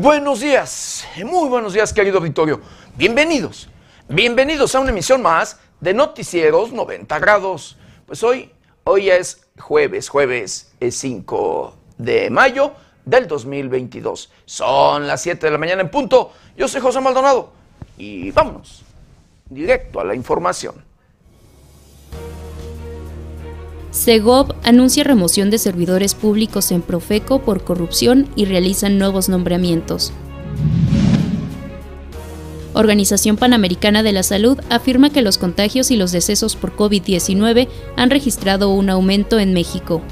Buenos días, muy buenos días querido auditorio. Bienvenidos, bienvenidos a una emisión más de Noticieros 90 grados. Pues hoy, hoy es jueves, jueves es 5 de mayo del 2022. Son las 7 de la mañana en punto. Yo soy José Maldonado y vámonos directo a la información. Segov anuncia remoción de servidores públicos en Profeco por corrupción y realizan nuevos nombramientos. Organización Panamericana de la Salud afirma que los contagios y los decesos por COVID-19 han registrado un aumento en México.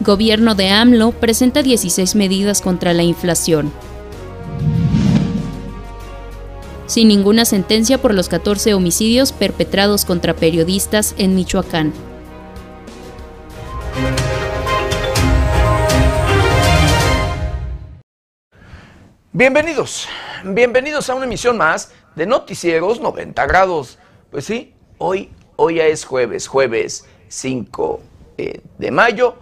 Gobierno de AMLO presenta 16 medidas contra la inflación. Sin ninguna sentencia por los 14 homicidios perpetrados contra periodistas en Michoacán. Bienvenidos, bienvenidos a una emisión más de Noticieros 90 grados. Pues sí, hoy, hoy ya es jueves, jueves 5 eh, de mayo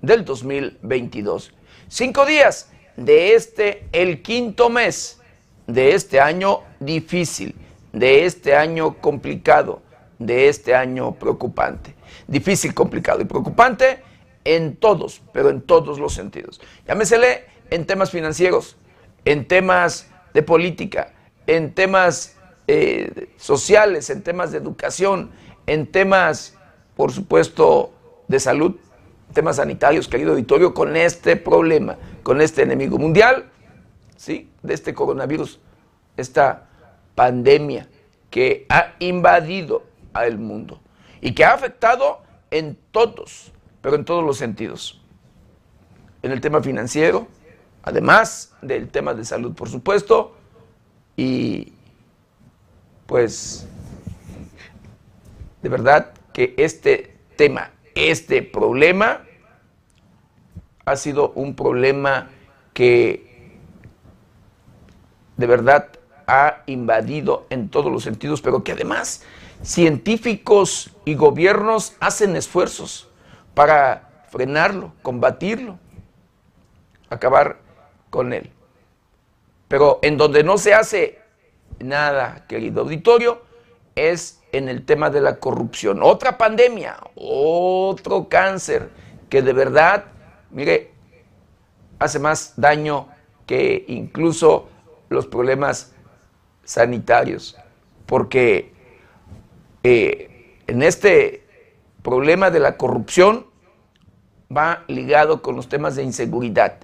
del 2022. Cinco días de este, el quinto mes de este año difícil, de este año complicado, de este año preocupante. Difícil, complicado y preocupante en todos, pero en todos los sentidos. Llámesele en temas financieros, en temas de política, en temas eh, sociales, en temas de educación, en temas, por supuesto, de salud, temas sanitarios, querido auditorio, con este problema, con este enemigo mundial, ¿sí? De este coronavirus, esta pandemia que ha invadido al mundo y que ha afectado en todos, pero en todos los sentidos. En el tema financiero, además del tema de salud, por supuesto, y pues de verdad que este tema este problema ha sido un problema que de verdad ha invadido en todos los sentidos, pero que además científicos y gobiernos hacen esfuerzos para frenarlo, combatirlo, acabar con él. Pero en donde no se hace nada, querido auditorio, es en el tema de la corrupción. Otra pandemia, otro cáncer que de verdad, mire, hace más daño que incluso los problemas sanitarios. Porque eh, en este problema de la corrupción va ligado con los temas de inseguridad.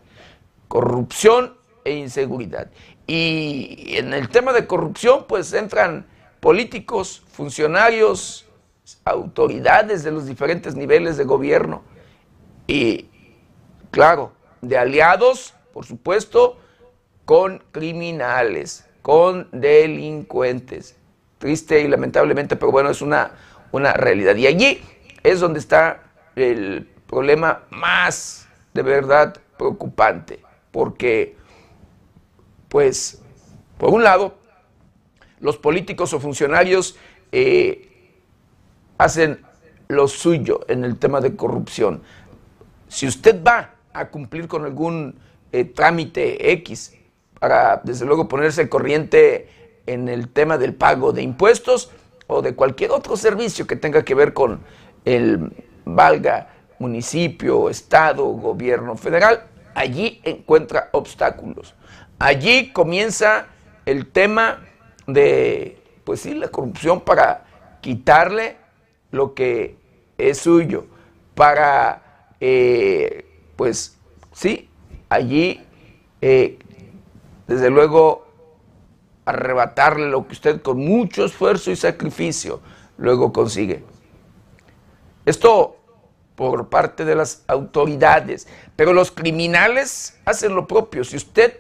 Corrupción e inseguridad. Y en el tema de corrupción, pues entran políticos, funcionarios, autoridades de los diferentes niveles de gobierno y, claro, de aliados, por supuesto, con criminales, con delincuentes. Triste y lamentablemente, pero bueno, es una, una realidad. Y allí es donde está el problema más de verdad preocupante, porque, pues, por un lado, los políticos o funcionarios eh, hacen lo suyo en el tema de corrupción. Si usted va a cumplir con algún eh, trámite X para, desde luego, ponerse corriente en el tema del pago de impuestos o de cualquier otro servicio que tenga que ver con el valga municipio, estado, gobierno federal, allí encuentra obstáculos. Allí comienza el tema de, pues sí, la corrupción para quitarle lo que es suyo, para, eh, pues sí, allí, eh, desde luego, arrebatarle lo que usted con mucho esfuerzo y sacrificio luego consigue. Esto por parte de las autoridades, pero los criminales hacen lo propio. Si usted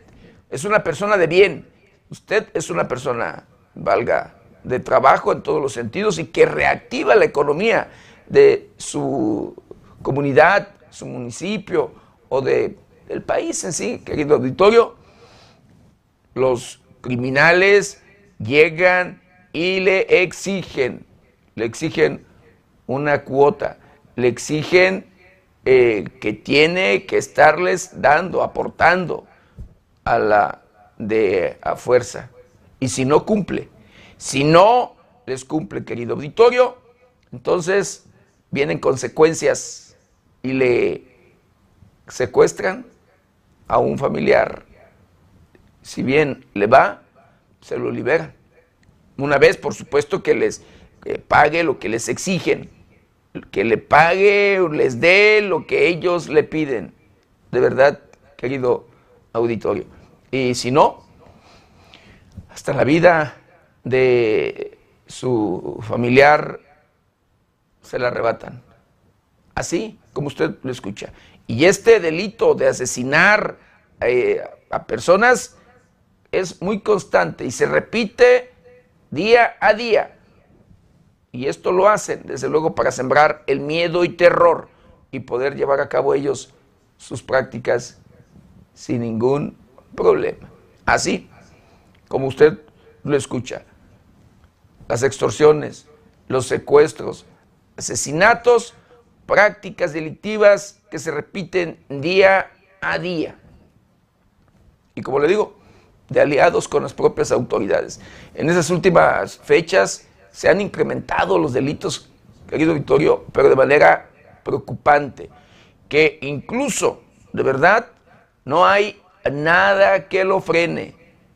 es una persona de bien, usted es una persona, valga, de trabajo en todos los sentidos y que reactiva la economía de su comunidad, su municipio o de, del país en sí, querido auditorio, los criminales llegan y le exigen, le exigen una cuota, le exigen eh, que tiene que estarles dando, aportando a la de a fuerza. Y si no cumple, si no les cumple, querido auditorio, entonces vienen consecuencias y le secuestran a un familiar. Si bien le va, se lo liberan. Una vez, por supuesto, que les pague lo que les exigen, que le pague o les dé lo que ellos le piden. De verdad, querido auditorio. Y si no, hasta la vida de su familiar se la arrebatan. Así como usted lo escucha. Y este delito de asesinar eh, a personas es muy constante y se repite día a día. Y esto lo hacen, desde luego, para sembrar el miedo y terror y poder llevar a cabo ellos sus prácticas sin ningún problema. Así como usted lo escucha. Las extorsiones, los secuestros, asesinatos, prácticas delictivas que se repiten día a día. Y como le digo, de aliados con las propias autoridades. En esas últimas fechas se han incrementado los delitos, querido Victorio, pero de manera preocupante, que incluso, de verdad, no hay nada que lo frene,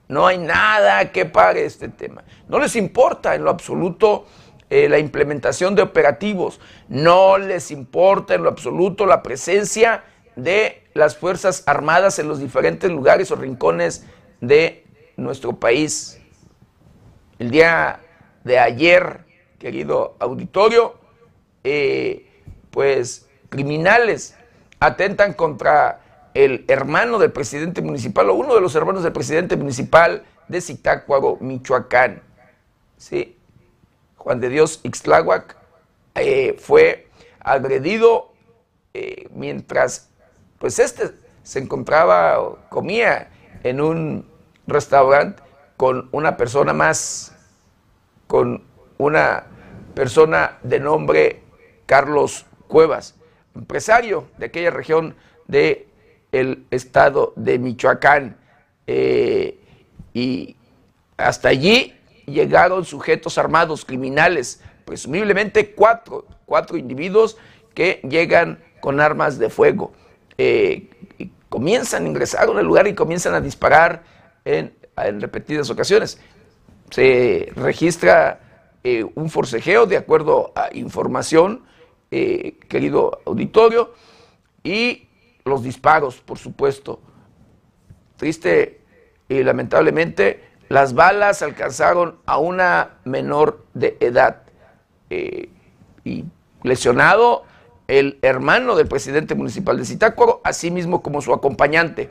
no hay nada que pare este tema. No les importa en lo absoluto eh, la implementación de operativos, no les importa en lo absoluto la presencia de las Fuerzas Armadas en los diferentes lugares o rincones de nuestro país. El día de ayer, querido auditorio, eh, pues criminales atentan contra el hermano del presidente municipal o uno de los hermanos del presidente municipal de Zitácuaro, Michoacán. ¿Sí? Juan de Dios Ixtláhuac eh, fue agredido eh, mientras pues este se encontraba o comía en un restaurante con una persona más, con una persona de nombre Carlos Cuevas, empresario de aquella región del el estado de Michoacán. Eh, y hasta allí llegaron sujetos armados, criminales, presumiblemente cuatro, cuatro individuos que llegan con armas de fuego. Eh, comienzan a ingresar el lugar y comienzan a disparar en, repetidas ocasiones. Se registra eh, un forcejeo de acuerdo a información, eh, querido auditorio, y los disparos, por supuesto. Triste y lamentablemente, las balas alcanzaron a una menor de edad. Eh, y lesionado el hermano del presidente municipal de Zitácuaro, así mismo como su acompañante.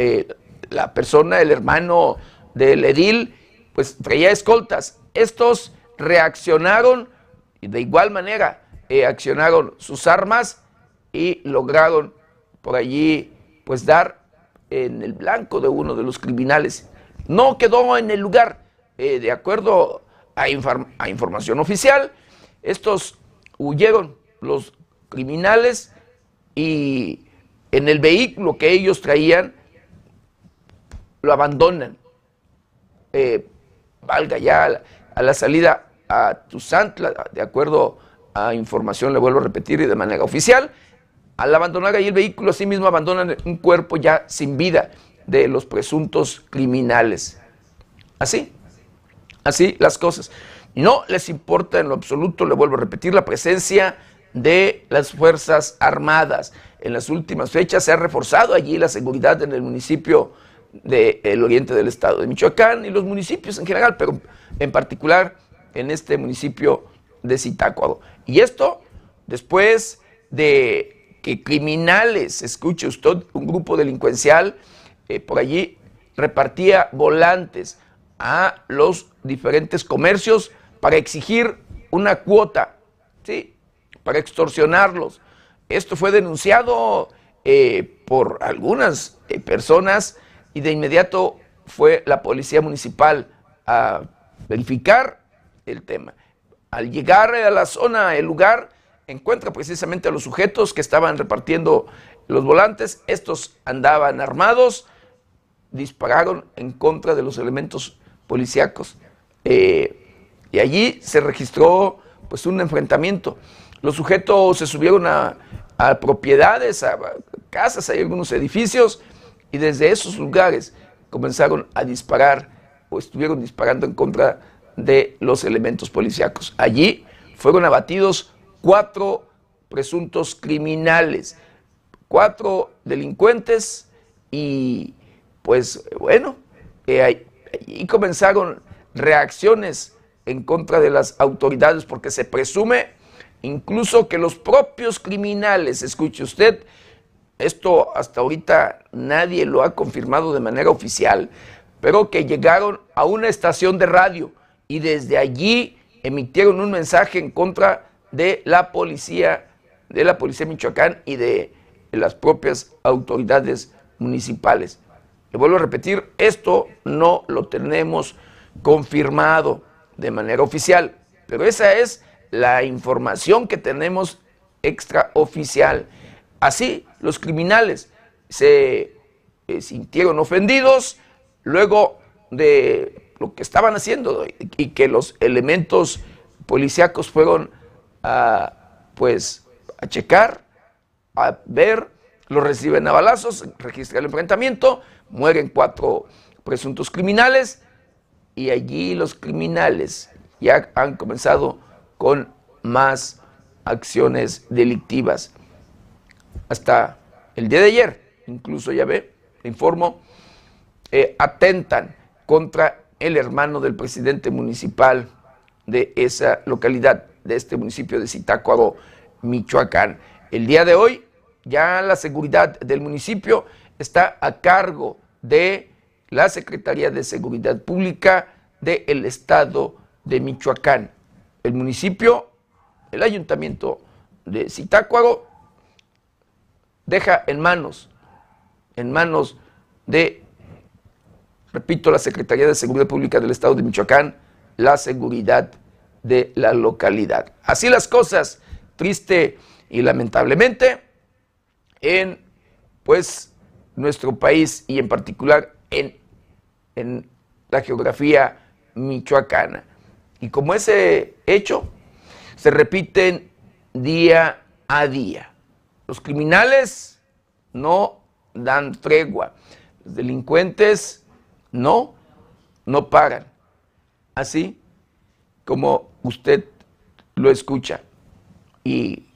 Eh, la persona, el hermano del edil, pues traía escoltas. Estos reaccionaron y de igual manera eh, accionaron sus armas y lograron por allí pues dar en el blanco de uno de los criminales. No quedó en el lugar, eh, de acuerdo a, a información oficial, estos huyeron los criminales y en el vehículo que ellos traían lo abandonan. Eh, valga ya a la, salida a Tuzantla, de acuerdo a información, le vuelvo a repetir, y de manera oficial, al abandonar ahí el vehículo, así mismo abandonan un cuerpo ya sin vida de los presuntos criminales. Así, así las cosas. No les importa en lo absoluto, le vuelvo a repetir, la presencia de las Fuerzas Armadas. En las últimas fechas se ha reforzado allí la seguridad en el municipio del oriente del estado de Michoacán y los municipios en general, pero en particular en este municipio de Zitácuaro. Y esto después de que criminales, escuche usted, un grupo delincuencial eh, por allí repartía volantes a los diferentes comercios para exigir una cuota, ¿sí? para extorsionarlos. Esto fue denunciado eh, por algunas eh, personas y de inmediato fue la policía municipal a verificar el tema. Al llegar a la zona, el lugar, encuentra precisamente a los sujetos que estaban repartiendo los volantes. Estos andaban armados, dispararon en contra de los elementos policíacos. Eh, y allí se registró pues un enfrentamiento. Los sujetos se subieron a, propiedades, a casas, hay algunos edificios, y desde esos lugares comenzaron a disparar o estuvieron disparando en contra de los elementos policíacos. Allí fueron abatidos cuatro presuntos criminales, cuatro delincuentes y pues bueno, eh, ahí comenzaron reacciones en contra de las autoridades porque se presume incluso que los propios criminales, escuche usted, esto hasta ahorita nadie lo ha confirmado de manera oficial, pero que llegaron a una estación de radio y desde allí emitieron un mensaje en contra de la policía, de la policía Michoacán y de las propias autoridades municipales. Le vuelvo a repetir, esto no lo tenemos confirmado de manera oficial, pero esa es la información que tenemos extraoficial. Así, los criminales se eh, sintieron ofendidos luego de lo que estaban haciendo y que los elementos policíacos fueron a, pues, a checar, a ver, lo reciben a balazos, registra el enfrentamiento, mueren cuatro presuntos criminales y allí los criminales ya han comenzado con más acciones delictivas. Hasta el día de ayer, incluso ya ve, informo, eh, atentan contra el hermano del presidente municipal de esa localidad, de este municipio de Zitácuaro, Michoacán. El día de hoy ya la seguridad del municipio está a cargo de la Secretaría de Seguridad Pública del Estado de Michoacán. El municipio, el ayuntamiento de Zitácuaro, deja en manos, en manos de, repito, la Secretaría de Seguridad Pública del Estado de Michoacán, la seguridad de la localidad. Así las cosas, triste y lamentablemente, en pues nuestro país y en particular en, en la geografía michoacana. Y como ese hecho se repiten día a día. Los criminales no dan tregua. Los delincuentes no, no pagan. Así como usted lo escucha. Y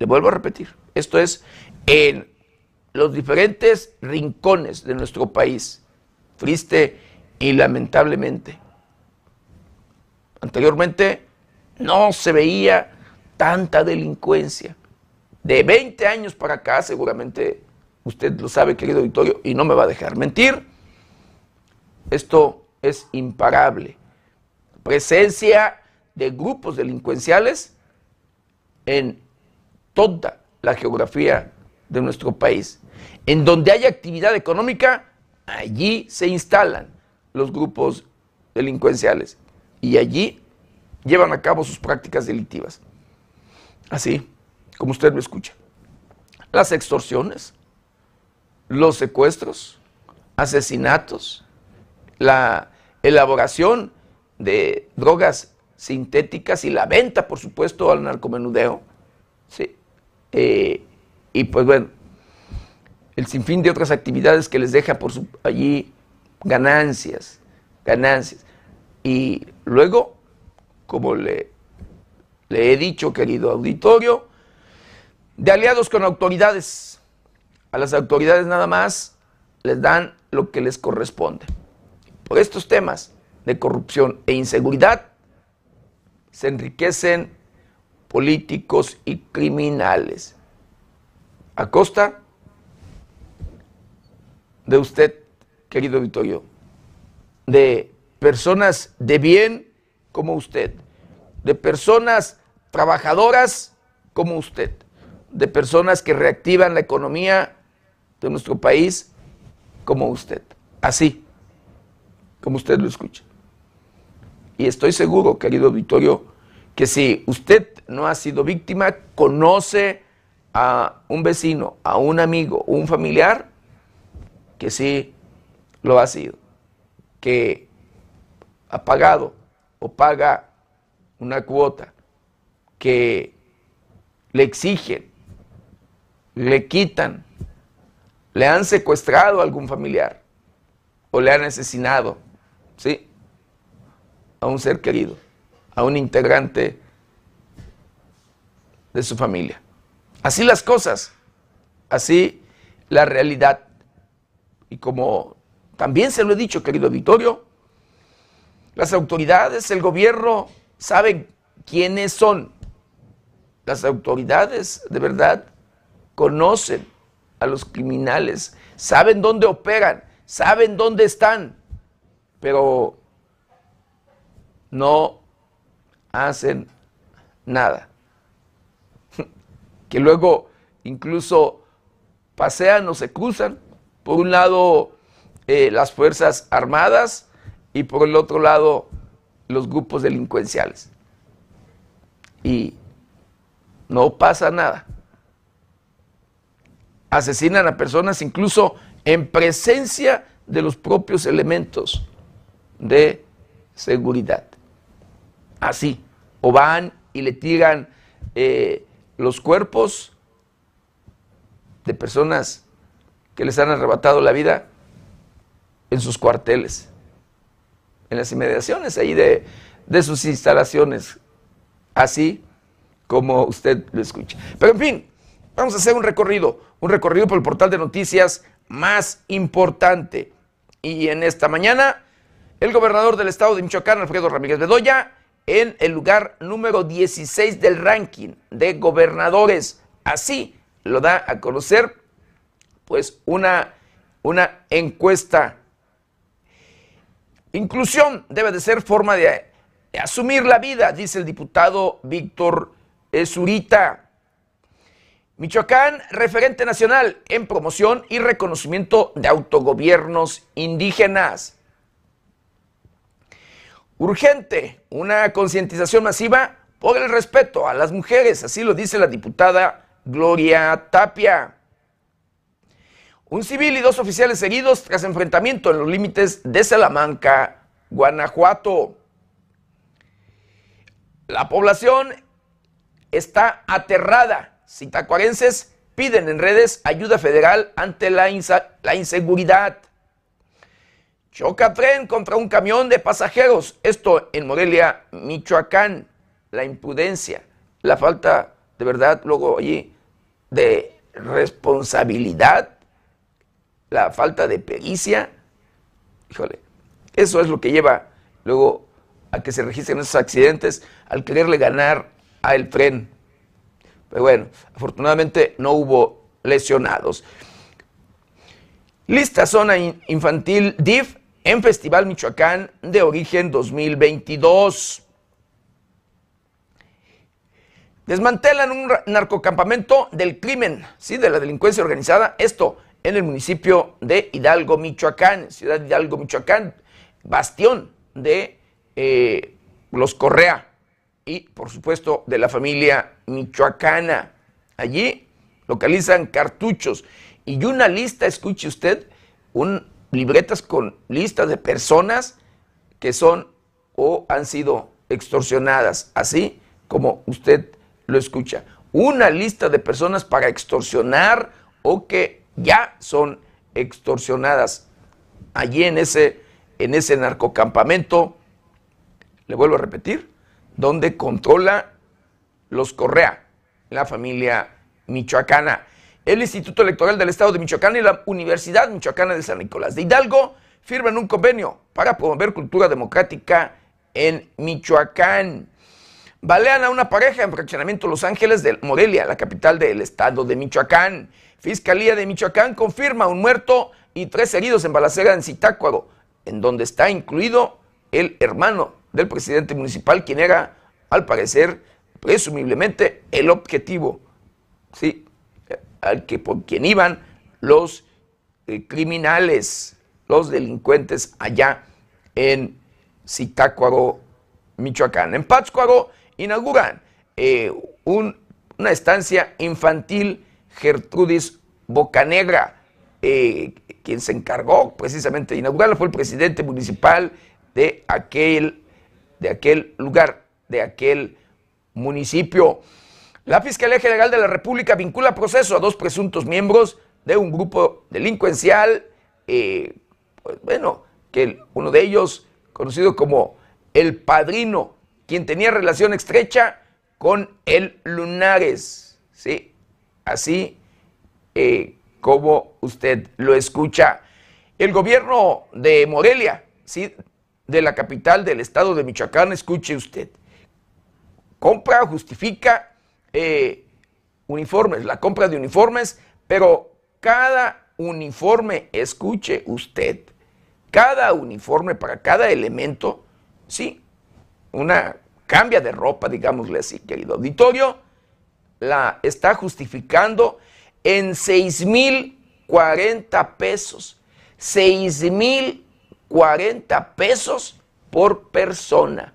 le vuelvo a repetir, esto es en los diferentes rincones de nuestro país, triste y lamentablemente. Anteriormente no se veía tanta delincuencia. De 20 años para acá, seguramente usted lo sabe, querido auditorio, y no me va a dejar mentir, esto es imparable. Presencia de grupos delincuenciales en toda la geografía de nuestro país. En donde hay actividad económica, allí se instalan los grupos delincuenciales y allí llevan a cabo sus prácticas delictivas. Así como usted me escucha. Las extorsiones, los secuestros, asesinatos, la elaboración de drogas sintéticas y la venta, por supuesto, al narcomenudeo. Sí. Eh, y pues bueno, el sinfín de otras actividades que les deja por allí ganancias, ganancias. Y luego, como le, le he dicho, querido auditorio, de aliados con autoridades. A las autoridades nada más les dan lo que les corresponde. Por estos temas de corrupción e inseguridad se enriquecen políticos y criminales a costa de usted, querido Vittorio, de personas de bien como usted, de personas trabajadoras como usted, de personas que reactivan la economía de nuestro país como usted. Así, como usted lo escucha. Y estoy seguro, querido Vittorio, que si usted no ha sido víctima, conoce a un vecino, a un amigo, un familiar, que sí lo ha sido, que ha pagado o paga una cuota, que le exigen, le quitan, le han secuestrado a algún familiar o le han asesinado, ¿sí? A un ser querido, a un integrante de su familia. Así las cosas, así la realidad. Y como también se lo he dicho, querido Vittorio, las autoridades, el gobierno saben quiénes son. Las autoridades de verdad conocen a los criminales, saben dónde operan, saben dónde están, pero no hacen nada. Que luego incluso pasean o se cruzan. Por un lado eh, las Fuerzas Armadas y por el otro lado los grupos delincuenciales. Y no pasa nada. Asesinan a personas incluso en presencia de los propios elementos de seguridad. Así, o van y le tiran eh, los cuerpos de personas que les han arrebatado la vida en sus cuarteles, en las inmediaciones ahí de, de sus instalaciones, así como usted lo escucha. Pero en fin, vamos a hacer un recorrido, un recorrido por el portal de noticias más importante. Y en esta mañana, el gobernador del estado de Michoacán, Alfredo Ramírez Bedoya, en el lugar número 16 del ranking de gobernadores. Así lo da a conocer, pues, una, una encuesta. Inclusión debe de ser forma de, de asumir la vida, dice el diputado Víctor Zurita. Michoacán, referente nacional en promoción y reconocimiento de autogobiernos indígenas. Urgente, una concientización masiva por el respeto a las mujeres, así lo dice la diputada Gloria Tapia. Un civil y dos oficiales heridos tras enfrentamiento en los límites de Salamanca, Guanajuato. La población está aterrada Citacuarenses piden en redes ayuda federal ante la, la inseguridad. Choca tren contra un camión de pasajeros. Esto en Morelia, Michoacán. La imprudencia, la falta de verdad, luego allí, de responsabilidad, la falta de pericia. Híjole, eso es lo que lleva luego a que se registren esos accidentes al quererle ganar a el tren. Pero bueno, afortunadamente no hubo lesionados. Lista zona infantil DIF en Festival Michoacán de origen 2022. Desmantelan un narcocampamento del crimen, ¿sí? de la delincuencia organizada. Esto en el municipio de Hidalgo, Michoacán, ciudad de Hidalgo, Michoacán, bastión de eh, los Correa y, por supuesto, de la familia michoacana. Allí localizan cartuchos y una lista, escuche usted, un, libretas con listas de personas que son o han sido extorsionadas, así como usted lo escucha. Una lista de personas para extorsionar o que ya son extorsionadas allí en ese, en ese narcocampamento. Le vuelvo a repetir, donde controla los Correa, la familia michoacana. El Instituto Electoral del Estado de Michoacán y la Universidad Michoacana de San Nicolás de Hidalgo firman un convenio para promover cultura democrática en Michoacán. Balean a una pareja en fraccionamiento Los Ángeles de Morelia, la capital del estado de Michoacán. Fiscalía de Michoacán confirma un muerto y tres heridos en balacera en Zitácuaro, en donde está incluido el hermano del presidente municipal, quien era, al parecer, presumiblemente, el objetivo, ¿sí? al que por quien iban los eh, criminales, los delincuentes allá en Zitácuaro, Michoacán. En Pátzcuaro, inauguran eh, una estancia infantil Gertrudis Bocanegra, eh, quien se encargó precisamente de inaugurarla fue el presidente municipal de aquel, de aquel lugar, de aquel municipio. La Fiscalía General de la República vincula proceso a dos presuntos miembros de un grupo delincuencial, eh, pues bueno, que uno de ellos, conocido como el padrino, quien tenía relación estrecha con el Lunares, ¿sí? Así eh, como usted lo escucha. El gobierno de Morelia, ¿sí? De la capital del estado de Michoacán, escuche usted, compra, justifica eh, uniformes, la compra de uniformes, pero cada uniforme, escuche usted, cada uniforme para cada elemento, sí, una cambia de ropa, digámosle así, querido auditorio, la está justificando en 6.040 pesos. 6.040 pesos por persona.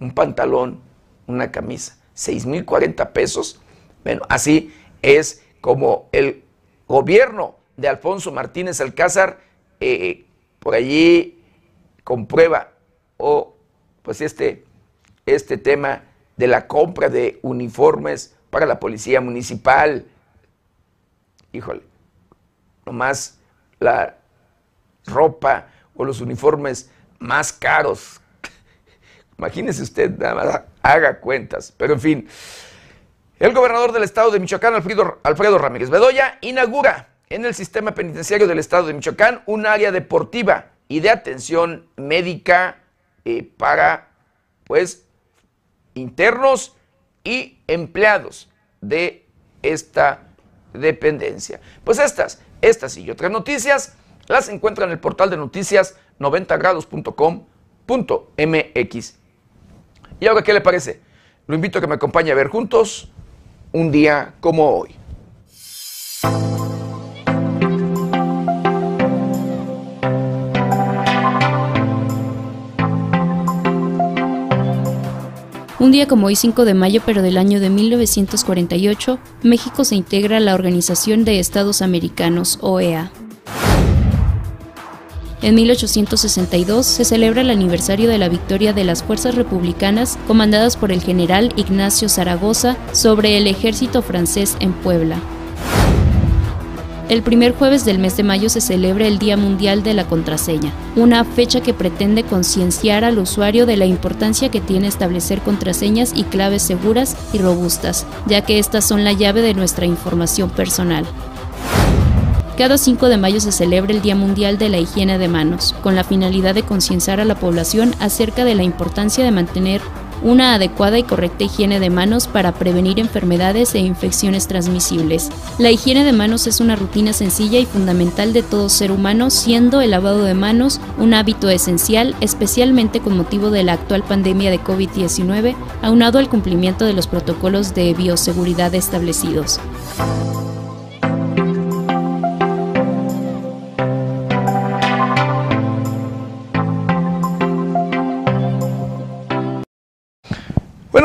Un pantalón, una camisa. 6.040 pesos. Bueno, así es como el gobierno de Alfonso Martínez Alcázar eh, por allí comprueba o pues este, este tema de la compra de uniformes para la policía municipal híjole, nomás la ropa o los uniformes más caros. Imagínese usted, nada más haga cuentas. Pero en fin, el gobernador del estado de Michoacán, Alfredo, Alfredo Ramírez Bedoya, inaugura en el sistema penitenciario del estado de Michoacán un área deportiva y de atención médica eh, para, pues, internos y empleados de esta dependencia. Pues estas, estas y otras noticias las encuentran en el portal de noticias 90grados.com.mx. ¿Y ahora qué le parece? Lo invito a que me acompañe a ver juntos un día como hoy. Un día como hoy 5 de mayo, pero del año de 1948, México se integra a la Organización de Estados Americanos, OEA. En 1862 se celebra el aniversario de la victoria de las fuerzas republicanas comandadas por el general Ignacio Zaragoza sobre el ejército francés en Puebla. El primer jueves del mes de mayo se celebra el Día Mundial de la Contraseña, una fecha que pretende concienciar al usuario de la importancia que tiene establecer contraseñas y claves seguras y robustas, ya que estas son la llave de nuestra información personal. Cada 5 de mayo se celebra el Día Mundial de la Higiene de Manos, con la finalidad de concienciar a la población acerca de la importancia de mantener una adecuada y correcta higiene de manos para prevenir enfermedades e infecciones transmisibles. La higiene de manos es una rutina sencilla y fundamental de todo ser humano, siendo el lavado de manos un hábito esencial, especialmente con motivo de la actual pandemia de COVID-19, aunado al cumplimiento de los protocolos de bioseguridad establecidos.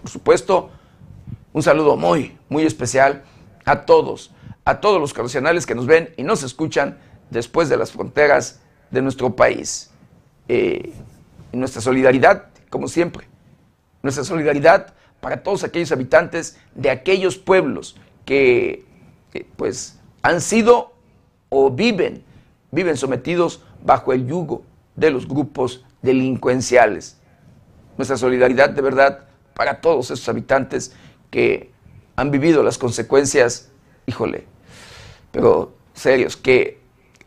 por supuesto, un saludo muy, muy especial a todos, a todos los carnacionales que nos ven y nos escuchan después de las fronteras de nuestro país. Eh, nuestra solidaridad, como siempre, nuestra solidaridad para todos aquellos habitantes de aquellos pueblos que, pues han sido o viven, viven sometidos bajo el yugo de los grupos delincuenciales. Nuestra solidaridad de verdad para todos esos habitantes que han vivido las consecuencias, híjole, pero serios, que,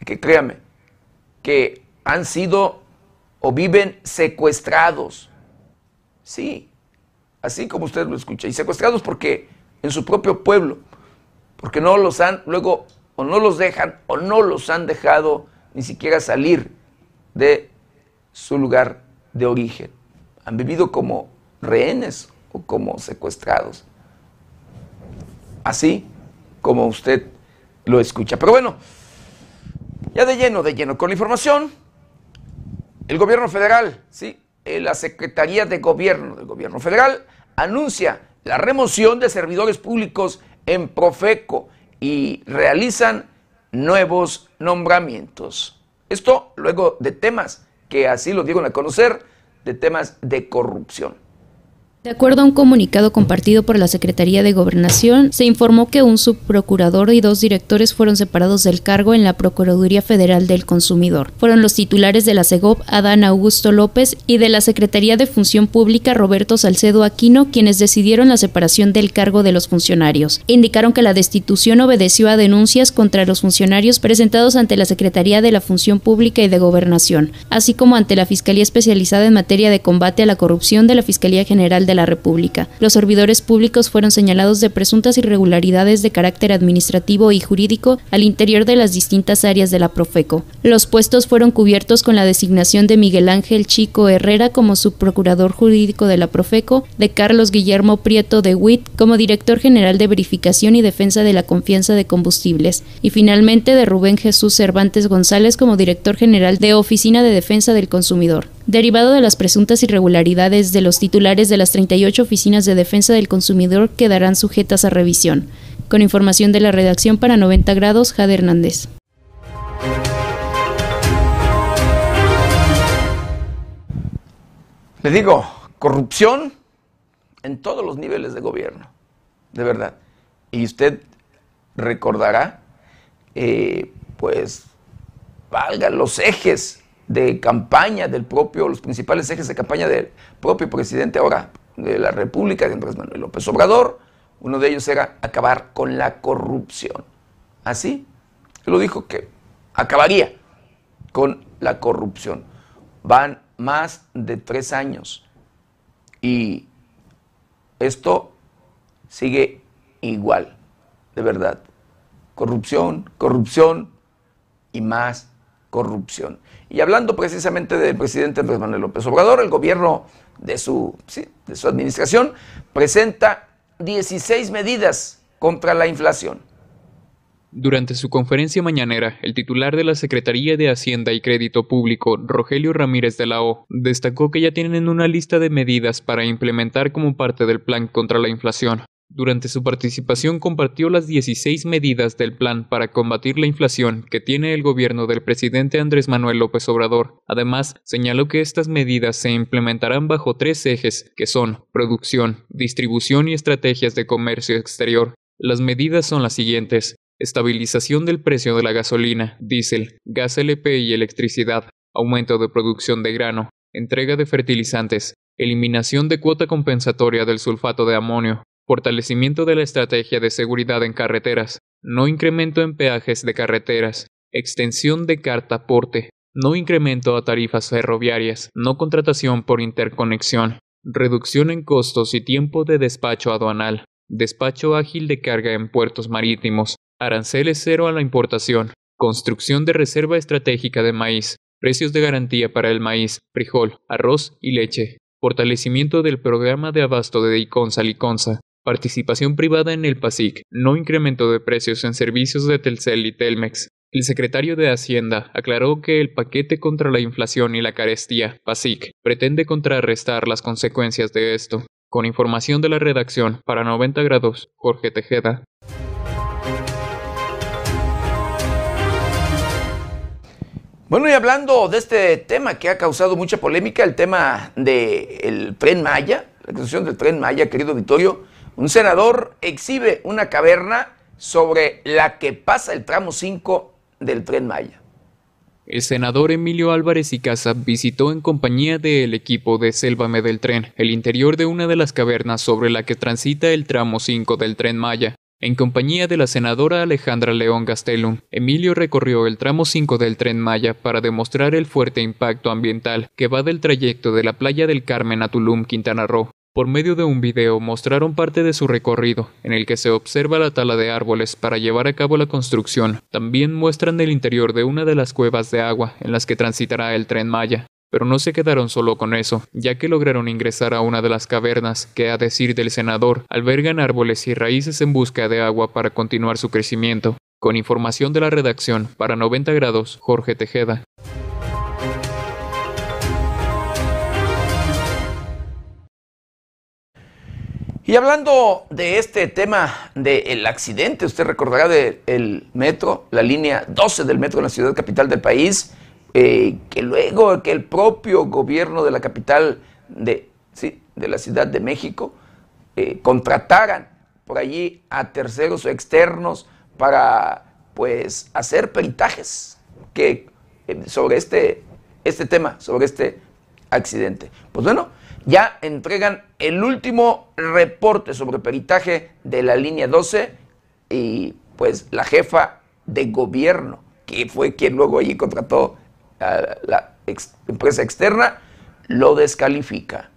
que créame, que han sido o viven secuestrados. Sí, así como usted lo escucha, y secuestrados porque en su propio pueblo, porque no los han luego o no los dejan o no los han dejado ni siquiera salir de su lugar de origen. Han vivido como rehenes o como secuestrados. Así como usted lo escucha. Pero bueno, ya de lleno, de lleno con la información, el gobierno federal, sí, eh, la Secretaría de Gobierno del gobierno federal anuncia la remoción de servidores públicos en Profeco y realizan nuevos nombramientos. Esto luego de temas que así lo dieron a conocer, de temas de corrupción. De acuerdo a un comunicado compartido por la Secretaría de Gobernación, se informó que un subprocurador y dos directores fueron separados del cargo en la Procuraduría Federal del Consumidor. Fueron los titulares de la CEGOP, Adán Augusto López, y de la Secretaría de Función Pública, Roberto Salcedo Aquino, quienes decidieron la separación del cargo de los funcionarios. Indicaron que la destitución obedeció a denuncias contra los funcionarios presentados ante la Secretaría de la Función Pública y de Gobernación, así como ante la Fiscalía Especializada en Materia de Combate a la Corrupción de la Fiscalía General de la República. Los servidores públicos fueron señalados de presuntas irregularidades de carácter administrativo y jurídico al interior de las distintas áreas de la Profeco. Los puestos fueron cubiertos con la designación de Miguel Ángel Chico Herrera como subprocurador jurídico de la Profeco, de Carlos Guillermo Prieto de Witt como director general de verificación y defensa de la confianza de combustibles, y finalmente de Rubén Jesús Cervantes González como director general de Oficina de Defensa del Consumidor. Derivado de las presuntas irregularidades de los titulares de las 38 oficinas de defensa del consumidor quedarán sujetas a revisión. Con información de la redacción para 90 grados, Jade Hernández. Le digo, corrupción en todos los niveles de gobierno, de verdad. Y usted recordará, eh, pues, valgan los ejes de campaña del propio, los principales ejes de campaña del propio presidente ahora de la República, de Andrés Manuel López Obrador. Uno de ellos era acabar con la corrupción. Así, lo dijo que acabaría con la corrupción. Van más de tres años y esto sigue igual, de verdad. Corrupción, corrupción y más corrupción. Y hablando precisamente del presidente Andrés Manuel López Obrador, el gobierno de su, de su administración presenta 16 medidas contra la inflación. Durante su conferencia mañanera, el titular de la Secretaría de Hacienda y Crédito Público, Rogelio Ramírez de la O, destacó que ya tienen una lista de medidas para implementar como parte del plan contra la inflación. Durante su participación compartió las 16 medidas del plan para combatir la inflación que tiene el gobierno del presidente Andrés Manuel López Obrador. Además, señaló que estas medidas se implementarán bajo tres ejes, que son producción, distribución y estrategias de comercio exterior. Las medidas son las siguientes. Estabilización del precio de la gasolina, diésel, gas LP y electricidad, aumento de producción de grano, entrega de fertilizantes, eliminación de cuota compensatoria del sulfato de amonio, fortalecimiento de la estrategia de seguridad en carreteras, no incremento en peajes de carreteras, extensión de carta aporte, no incremento a tarifas ferroviarias, no contratación por interconexión, reducción en costos y tiempo de despacho aduanal, despacho ágil de carga en puertos marítimos, aranceles cero a la importación, construcción de reserva estratégica de maíz, precios de garantía para el maíz, frijol, arroz y leche, fortalecimiento del programa de abasto de Iconsa Liconza, Participación privada en el PASIC, no incremento de precios en servicios de Telcel y Telmex. El secretario de Hacienda aclaró que el paquete contra la inflación y la carestía, PASIC, pretende contrarrestar las consecuencias de esto. Con información de la redacción, para 90 grados, Jorge Tejeda. Bueno, y hablando de este tema que ha causado mucha polémica, el tema del tren Maya, la construcción del tren Maya, querido Vittorio, un senador exhibe una caverna sobre la que pasa el tramo 5 del tren Maya. El senador Emilio Álvarez y Casa visitó en compañía del equipo de Sélvame del Tren el interior de una de las cavernas sobre la que transita el tramo 5 del tren Maya. En compañía de la senadora Alejandra León Gastelum, Emilio recorrió el tramo 5 del tren Maya para demostrar el fuerte impacto ambiental que va del trayecto de la playa del Carmen a Tulum, Quintana Roo, Por medio de un video mostraron parte de su recorrido, en el que se observa la tala de árboles para llevar a cabo la construcción. También muestran el interior de una de las cuevas de agua en las que transitará el tren Maya. Pero no se quedaron solo con eso, ya que lograron ingresar a una de las cavernas que, a decir del senador, albergan árboles y raíces en busca de agua para continuar su crecimiento. Con información de la redacción, para 90 grados, Jorge Tejeda. Y hablando de este tema del accidente, usted recordará del metro, la línea 12 del metro en la ciudad capital del país, eh, que luego que el propio gobierno de la capital de, sí, de la Ciudad de México eh, contrataran por allí a terceros o externos para pues hacer peritajes que, eh, sobre este, este tema, sobre este accidente. Pues bueno, ya entregan el último reporte sobre peritaje de la línea 12 y pues la jefa de gobierno, que fue quien luego allí contrató a la empresa externa, lo descalifica.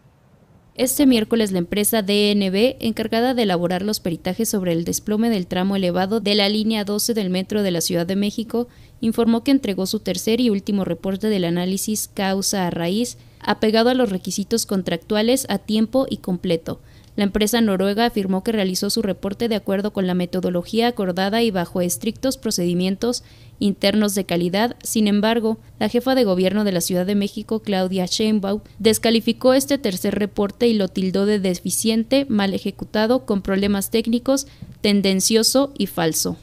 Este miércoles la empresa DNB, encargada de elaborar los peritajes sobre el desplome del tramo elevado de la línea 12 del metro de la Ciudad de México, informó que entregó su tercer y último reporte del análisis causa a raíz, apegado a los requisitos contractuales a tiempo y completo, la empresa noruega afirmó que realizó su reporte de acuerdo con la metodología acordada y bajo estrictos procedimientos internos de calidad. Sin embargo, la jefa de gobierno de la Ciudad de México, Claudia Sheinbaum, descalificó este tercer reporte y lo tildó de deficiente, mal ejecutado, con problemas técnicos, tendencioso y falso.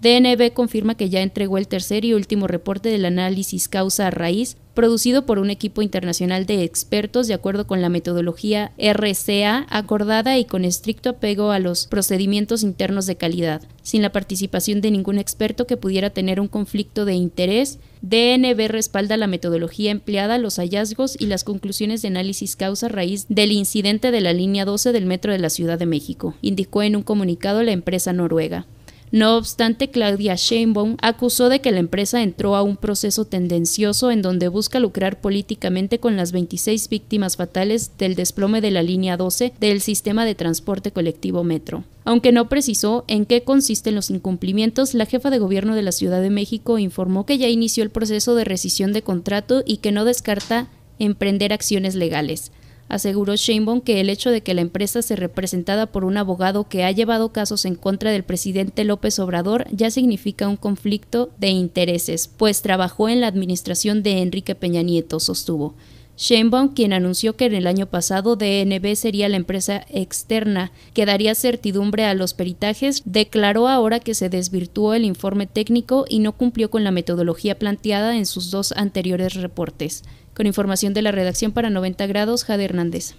DNB confirma que ya entregó el tercer y último reporte del análisis causa a raíz, producido por un equipo internacional de expertos de acuerdo con la metodología RCA acordada y con estricto apego a los procedimientos internos de calidad, sin la participación de ningún experto que pudiera tener un conflicto de interés. DNB respalda la metodología empleada, los hallazgos y las conclusiones de análisis causa a raíz del incidente de la línea 12 del metro de la Ciudad de México, indicó en un comunicado la empresa noruega. No obstante, Claudia Sheinbaum acusó de que la empresa entró a un proceso tendencioso en donde busca lucrar políticamente con las 26 víctimas fatales del desplome de la línea 12 del sistema de transporte colectivo Metro. Aunque no precisó en qué consisten los incumplimientos, la jefa de gobierno de la Ciudad de México informó que ya inició el proceso de rescisión de contrato y que no descarta emprender acciones legales aseguró Sheinbaum que el hecho de que la empresa se representada por un abogado que ha llevado casos en contra del presidente López Obrador ya significa un conflicto de intereses, pues trabajó en la administración de Enrique Peña Nieto, sostuvo. Sheinbaum, quien anunció que en el año pasado DNB sería la empresa externa que daría certidumbre a los peritajes, declaró ahora que se desvirtuó el informe técnico y no cumplió con la metodología planteada en sus dos anteriores reportes. Con información de la redacción para 90 grados, Jade Hernández.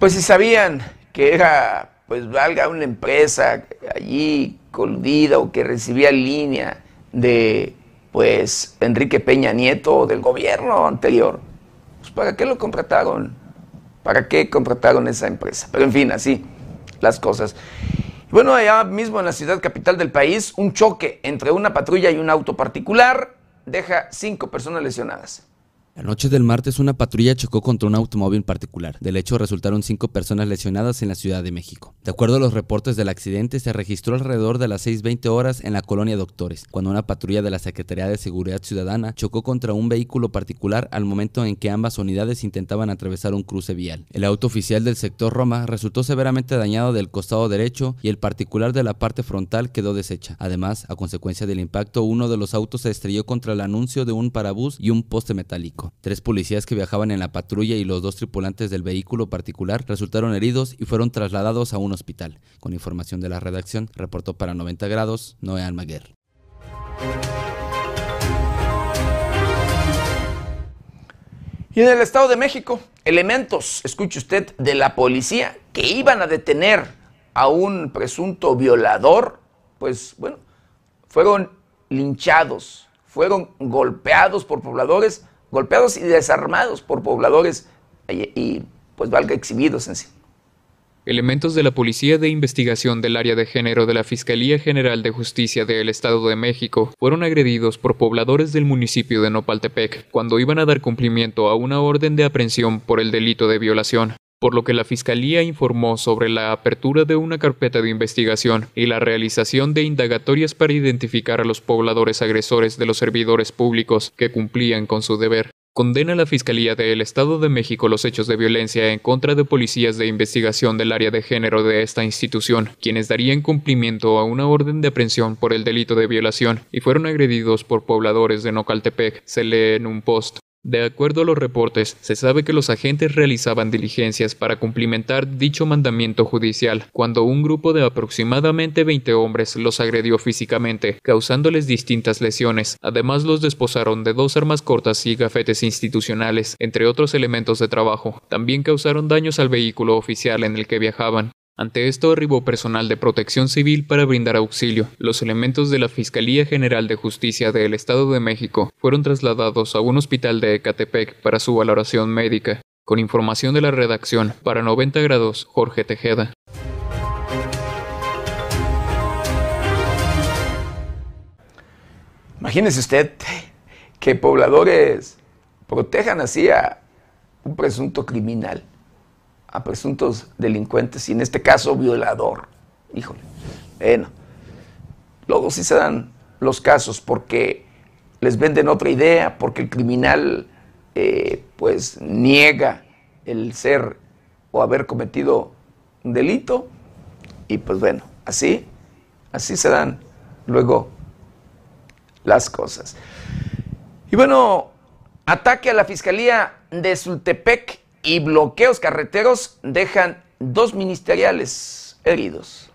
Pues si sabían que era, pues valga una empresa allí coludida o que recibía línea de, pues, Enrique Peña Nieto del gobierno anterior, pues ¿para qué lo contrataron? ¿Para qué contrataron esa empresa? Pero en fin, así las cosas. Bueno, allá mismo en la ciudad capital del país, un choque entre una patrulla y un auto particular deja cinco personas lesionadas. La noche del martes una patrulla chocó contra un automóvil particular. Del hecho resultaron cinco personas lesionadas en la Ciudad de México. De acuerdo a los reportes del accidente, se registró alrededor de las 6.20 horas en la colonia Doctores, cuando una patrulla de la Secretaría de Seguridad Ciudadana chocó contra un vehículo particular al momento en que ambas unidades intentaban atravesar un cruce vial. El auto oficial del sector Roma resultó severamente dañado del costado derecho y el particular de la parte frontal quedó deshecha. Además, a consecuencia del impacto, uno de los autos se estrelló contra el anuncio de un parabús y un poste metálico. Tres policías que viajaban en la patrulla y los dos tripulantes del vehículo particular resultaron heridos y fueron trasladados a un hospital. Con información de la redacción, reportó para 90 grados Noé Almaguer. Y en el Estado de México, elementos, escuche usted, de la policía que iban a detener a un presunto violador, pues bueno, fueron linchados, fueron golpeados por pobladores golpeados y desarmados por pobladores y, pues valga exhibidos en sí. Elementos de la Policía de Investigación del Área de Género de la Fiscalía General de Justicia del Estado de México fueron agredidos por pobladores del municipio de Nopaltepec cuando iban a dar cumplimiento a una orden de aprehensión por el delito de violación por lo que la Fiscalía informó sobre la apertura de una carpeta de investigación y la realización de indagatorias para identificar a los pobladores agresores de los servidores públicos que cumplían con su deber. Condena la Fiscalía del Estado de México los hechos de violencia en contra de policías de investigación del área de género de esta institución, quienes darían cumplimiento a una orden de aprehensión por el delito de violación y fueron agredidos por pobladores de Nocaltepec, se lee en un post. De acuerdo a los reportes, se sabe que los agentes realizaban diligencias para cumplimentar dicho mandamiento judicial, cuando un grupo de aproximadamente 20 hombres los agredió físicamente, causándoles distintas lesiones. Además los desposaron de dos armas cortas y gafetes institucionales, entre otros elementos de trabajo. También causaron daños al vehículo oficial en el que viajaban. Ante esto arribó personal de protección civil para brindar auxilio. Los elementos de la Fiscalía General de Justicia del Estado de México fueron trasladados a un hospital de Ecatepec para su valoración médica. Con información de la redacción, para 90 grados, Jorge Tejeda. Imagínese usted que pobladores protejan así a un presunto criminal a presuntos delincuentes y en este caso violador. Híjole. Bueno, luego sí se dan los casos porque les venden otra idea, porque el criminal eh, pues niega el ser o haber cometido un delito y pues bueno, así, así se dan luego las cosas. Y bueno, ataque a la Fiscalía de Sultepec y bloqueos carreteros dejan dos ministeriales heridos.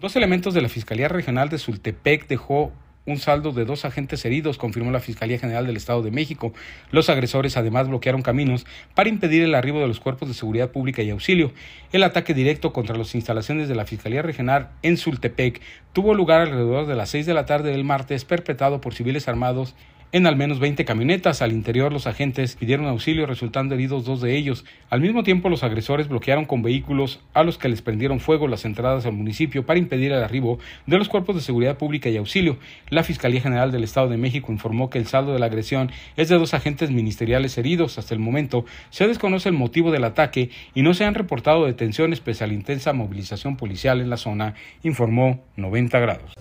Dos elementos de la Fiscalía Regional de Sultepec dejó un saldo de dos agentes heridos, confirmó la Fiscalía General del Estado de México. Los agresores además bloquearon caminos para impedir el arribo de los cuerpos de seguridad pública y auxilio. El ataque directo contra las instalaciones de la Fiscalía Regional en Sultepec tuvo lugar alrededor de las seis de la tarde del martes, perpetrado por civiles armados en al menos 20 camionetas. Al interior los agentes pidieron auxilio resultando heridos dos de ellos. Al mismo tiempo los agresores bloquearon con vehículos a los que les prendieron fuego las entradas al municipio para impedir el arribo de los cuerpos de seguridad pública y auxilio. La Fiscalía General del Estado de México informó que el saldo de la agresión es de dos agentes ministeriales heridos. Hasta el momento se desconoce el motivo del ataque y no se han reportado detenciones pese a la intensa movilización policial en la zona, informó 90 grados.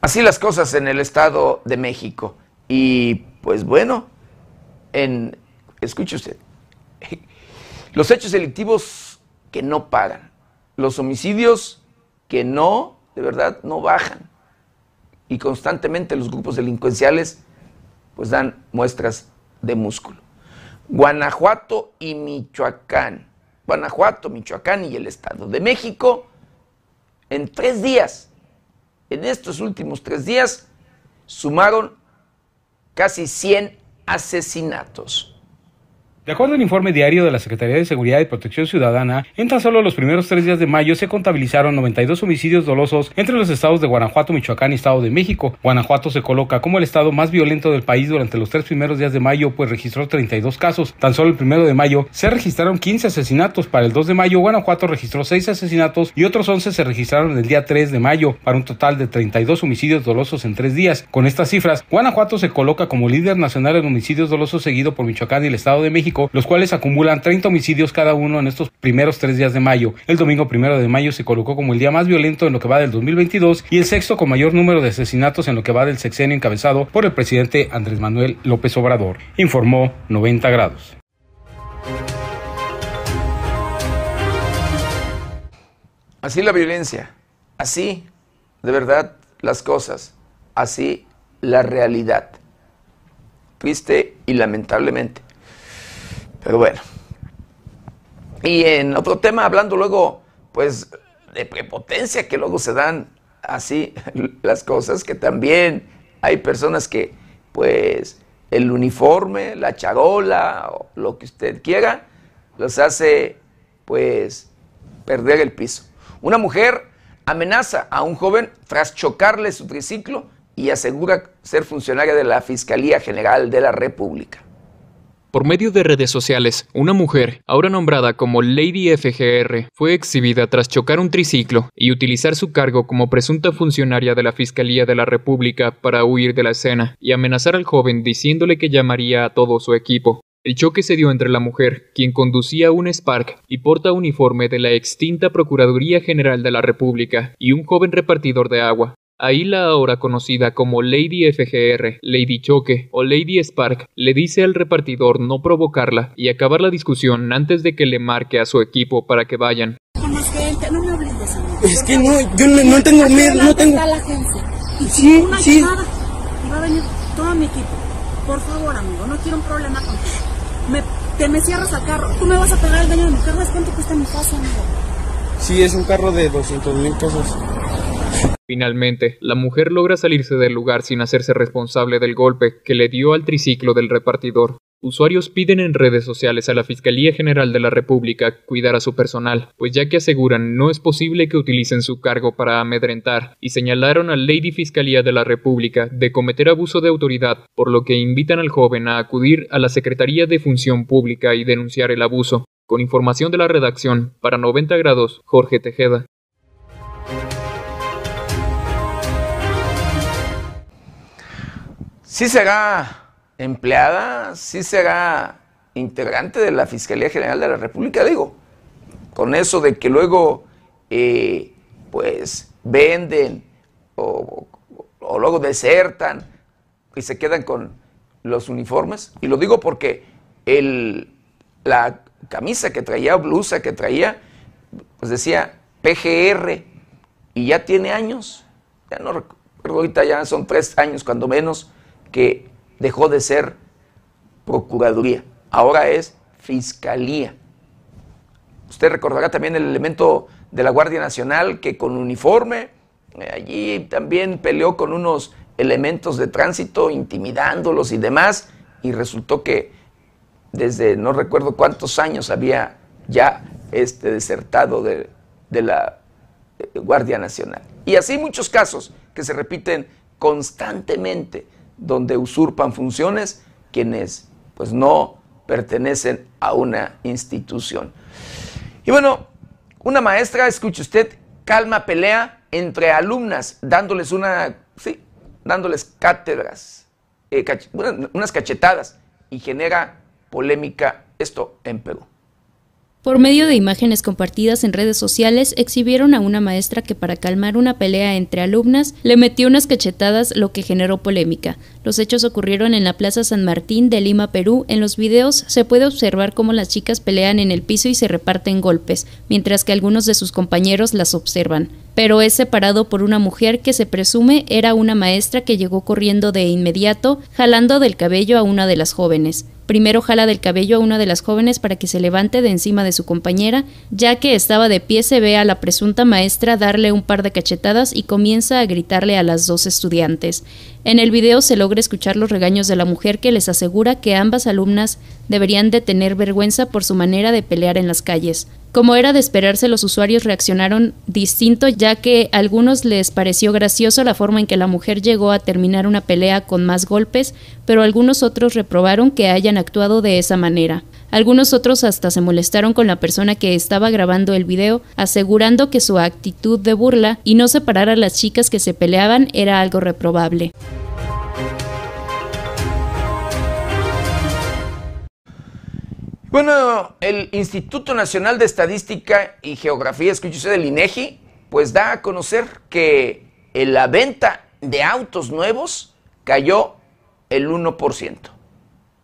Así las cosas en el Estado de México. Y pues bueno, en, escuche usted, los hechos delictivos que no pagan, los homicidios que no, de verdad, no bajan. Y constantemente los grupos delincuenciales pues dan muestras de músculo. Guanajuato y Michoacán, Guanajuato, Michoacán y el Estado de México, en tres días en estos últimos tres días sumaron casi 100 asesinatos. De acuerdo al informe diario de la Secretaría de Seguridad y Protección Ciudadana, en tan solo los primeros tres días de mayo se contabilizaron 92 homicidios dolosos entre los estados de Guanajuato, Michoacán y Estado de México. Guanajuato se coloca como el estado más violento del país durante los tres primeros días de mayo, pues registró 32 casos. Tan solo el primero de mayo se registraron 15 asesinatos. Para el 2 de mayo, Guanajuato registró 6 asesinatos y otros 11 se registraron el día 3 de mayo, para un total de 32 homicidios dolosos en tres días. Con estas cifras, Guanajuato se coloca como líder nacional en homicidios dolosos seguido por Michoacán y el Estado de México los cuales acumulan 30 homicidios cada uno en estos primeros tres días de mayo. El domingo primero de mayo se colocó como el día más violento en lo que va del 2022 y el sexto con mayor número de asesinatos en lo que va del sexenio encabezado por el presidente Andrés Manuel López Obrador, informó 90 grados. Así la violencia, así de verdad las cosas, así la realidad. Triste y lamentablemente. Pero bueno. Y en otro tema, hablando luego, pues, de prepotencia, que luego se dan así las cosas, que también hay personas que, pues, el uniforme, la charola, o lo que usted quiera, los hace, pues, perder el piso. Una mujer amenaza a un joven tras chocarle su triciclo y asegura ser funcionaria de la Fiscalía General de la República. Por medio de redes sociales, una mujer, ahora nombrada como Lady FGR, fue exhibida tras chocar un triciclo y utilizar su cargo como presunta funcionaria de la Fiscalía de la República para huir de la escena y amenazar al joven diciéndole que llamaría a todo su equipo. El choque se dio entre la mujer, quien conducía un Spark y porta uniforme de la extinta Procuraduría General de la República, y un joven repartidor de agua, Ahí la ahora conocida como Lady FGR, Lady Choque o Lady Spark le dice al repartidor no provocarla y acabar la discusión antes de que le marque a su equipo para que vayan. Es que no, yo no, tengo miedo, no tengo... La Sí, sí. Y va a venir todo mi equipo. Por favor, amigo, no quiero un problema contigo. Me, te me cierras al carro. Tú me vas a pagar el daño de mi carro. ¿Es cuánto cuesta mi casa, amigo? Sí, es un carro de 200 mil pesos. Finalmente, la mujer logra salirse del lugar sin hacerse responsable del golpe que le dio al triciclo del repartidor. Usuarios piden en redes sociales a la Fiscalía General de la República cuidar a su personal, pues ya que aseguran no es posible que utilicen su cargo para amedrentar, y señalaron al Lady Fiscalía de la República de cometer abuso de autoridad, por lo que invitan al joven a acudir a la Secretaría de Función Pública y denunciar el abuso. Con información de la redacción, para 90 grados, Jorge Tejeda. Sí será empleada, sí será integrante de la Fiscalía General de la República, digo, con eso de que luego eh, pues venden o, luego desertan y se quedan con los uniformes. Y lo digo porque el, la camisa que traía, blusa que traía, pues decía PGR y ya tiene años, ya no recuerdo, ahorita ya son tres años cuando menos que dejó de ser Procuraduría, ahora es Fiscalía. Usted recordará también el elemento de la Guardia Nacional que con uniforme eh, allí también peleó con unos elementos de tránsito, intimidándolos y demás, y resultó que desde no recuerdo cuántos años había ya este desertado de, la eh, Guardia Nacional. Y así muchos casos que se repiten constantemente donde usurpan funciones quienes pues no pertenecen a una institución. Y bueno, una maestra, escuche usted, calma pelea entre alumnas, dándoles una, sí, dándoles cátedras, eh, unas cachetadas y genera polémica esto en Perú. Por medio de imágenes compartidas en redes sociales, exhibieron a una maestra que para calmar una pelea entre alumnas le metió unas cachetadas, lo que generó polémica. Los hechos ocurrieron en la Plaza San Martín de Lima, Perú. En los videos se puede observar cómo las chicas pelean en el piso y se reparten golpes, mientras que algunos de sus compañeros las observan. Pero es separado por una mujer que se presume era una maestra que llegó corriendo de inmediato, jalando del cabello a una de las jóvenes. Primero jala del cabello a una de las jóvenes para que se levante de encima de su compañera, ya que estaba de pie se ve a la presunta maestra darle un par de cachetadas y comienza a gritarle a las dos estudiantes. En el video se logra escuchar los regaños de la mujer que les asegura que ambas alumnas deberían de tener vergüenza por su manera de pelear en las calles. Como era de esperarse, los usuarios reaccionaron distinto ya que a algunos les pareció gracioso la forma en que la mujer llegó a terminar una pelea con más golpes, pero algunos otros reprobaron que hayan actuado de esa manera. Algunos otros hasta se molestaron con la persona que estaba grabando el video, asegurando que su actitud de burla y no separar a las chicas que se peleaban era algo reprobable. Bueno, el Instituto Nacional de Estadística y Geografía, escuche usted del INEGI, pues da a conocer que la venta de autos nuevos cayó el 1%.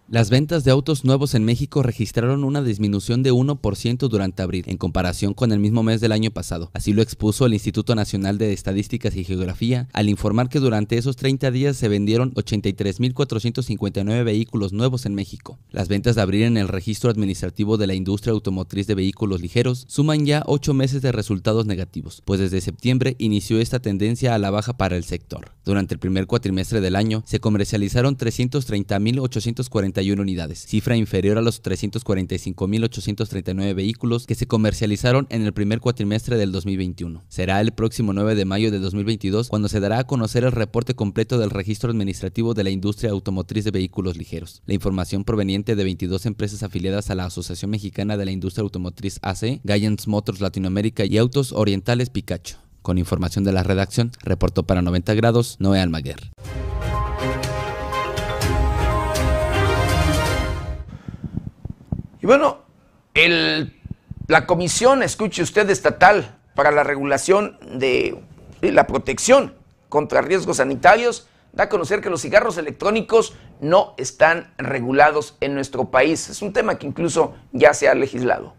Las ventas de autos nuevos en México registraron una disminución de 1% durante abril, en comparación con el mismo mes del año pasado. Así lo expuso el Instituto Nacional de Estadísticas y Geografía al informar que durante esos 30 días se vendieron 83.459 vehículos nuevos en México. Las ventas de abril en el registro administrativo de la industria automotriz de vehículos ligeros suman ya 8 meses de resultados negativos, pues desde septiembre inició esta tendencia a la baja para el sector. Durante el primer cuatrimestre del año se comercializaron 330.840 231 unidades, cifra inferior a los 345.839 vehículos que se comercializaron en el primer cuatrimestre del 2021. Será el próximo 9 de mayo de 2022 cuando se dará a conocer el reporte completo del registro administrativo de la industria automotriz de vehículos ligeros. La información proveniente de 22 empresas afiliadas a la Asociación Mexicana de la Industria Automotriz AC, Giants Motors Latinoamérica y Autos Orientales Picacho. Con información de la redacción, reportó para 90 grados Noé Almaguer. Y bueno, la Comisión, escuche usted, estatal para la regulación de la protección contra riesgos sanitarios, da a conocer que los cigarros electrónicos no están regulados en nuestro país. Es un tema que incluso ya se ha legislado.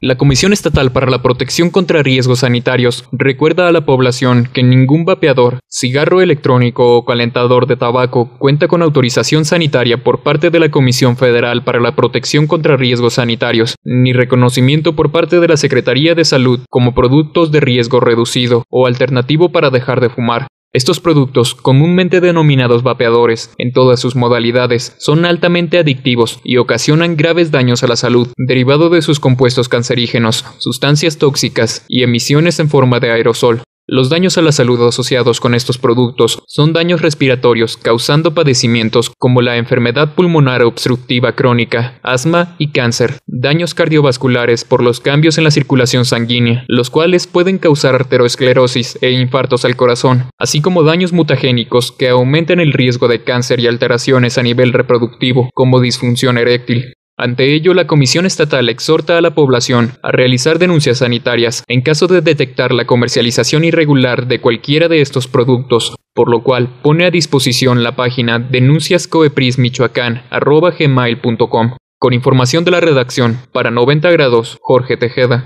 La Comisión Estatal para la Protección contra Riesgos Sanitarios recuerda a la población que ningún vapeador, cigarro electrónico o calentador de tabaco cuenta con autorización sanitaria por parte de la Comisión Federal para la Protección contra Riesgos Sanitarios, ni reconocimiento por parte de la Secretaría de Salud como productos de riesgo reducido o alternativo para dejar de fumar, estos productos, comúnmente denominados vapeadores, en todas sus modalidades, son altamente adictivos y ocasionan graves daños a la salud, derivado de sus compuestos cancerígenos, sustancias tóxicas y emisiones en forma de aerosol. Los daños a la salud asociados con estos productos son daños respiratorios causando padecimientos como la enfermedad pulmonar obstructiva crónica, asma y cáncer, daños cardiovasculares por los cambios en la circulación sanguínea, los cuales pueden causar arteriosclerosis e infartos al corazón, así como daños mutagénicos que aumentan el riesgo de cáncer y alteraciones a nivel reproductivo, como disfunción eréctil. Ante ello, la Comisión Estatal exhorta a la población a realizar denuncias sanitarias en caso de detectar la comercialización irregular de cualquiera de estos productos, por lo cual pone a disposición la página denunciascoeprismichoacán.com con información de la redacción para 90 grados Jorge Tejeda.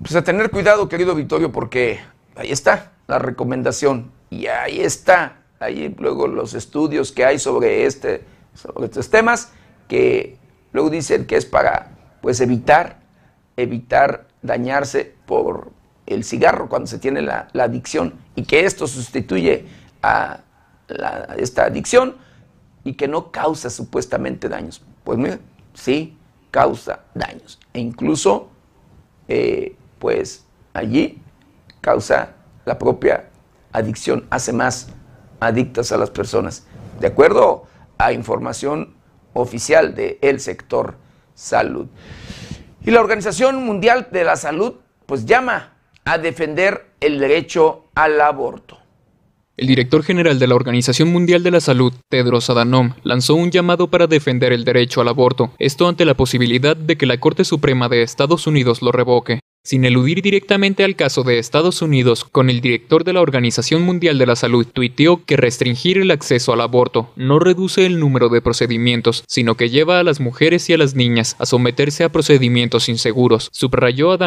Pues a tener cuidado, querido Victorio, porque ahí está la recomendación y ahí está, ahí luego los estudios que hay sobre, este, sobre estos temas, que luego dicen que es para pues evitar, evitar dañarse por el cigarro cuando se tiene la, adicción y que esto sustituye a esta adicción y que no causa supuestamente daños. Pues mira, sí causa daños e incluso eh, pues allí causa la propia adicción, hace más adictas a las personas. De acuerdo a información oficial del sector salud. Y la Organización Mundial de la Salud pues llama a defender el derecho al aborto. El director general de la Organización Mundial de la Salud, Tedros Adhanom, lanzó un llamado para defender el derecho al aborto, esto ante la posibilidad de que la Corte Suprema de Estados Unidos lo revoque. Sin eludir directamente al caso de Estados Unidos, con el director de la Organización Mundial de la Salud tuiteó que restringir el acceso al aborto no reduce el número de procedimientos, sino que lleva a las mujeres y a las niñas a someterse a procedimientos inseguros. Subrayó a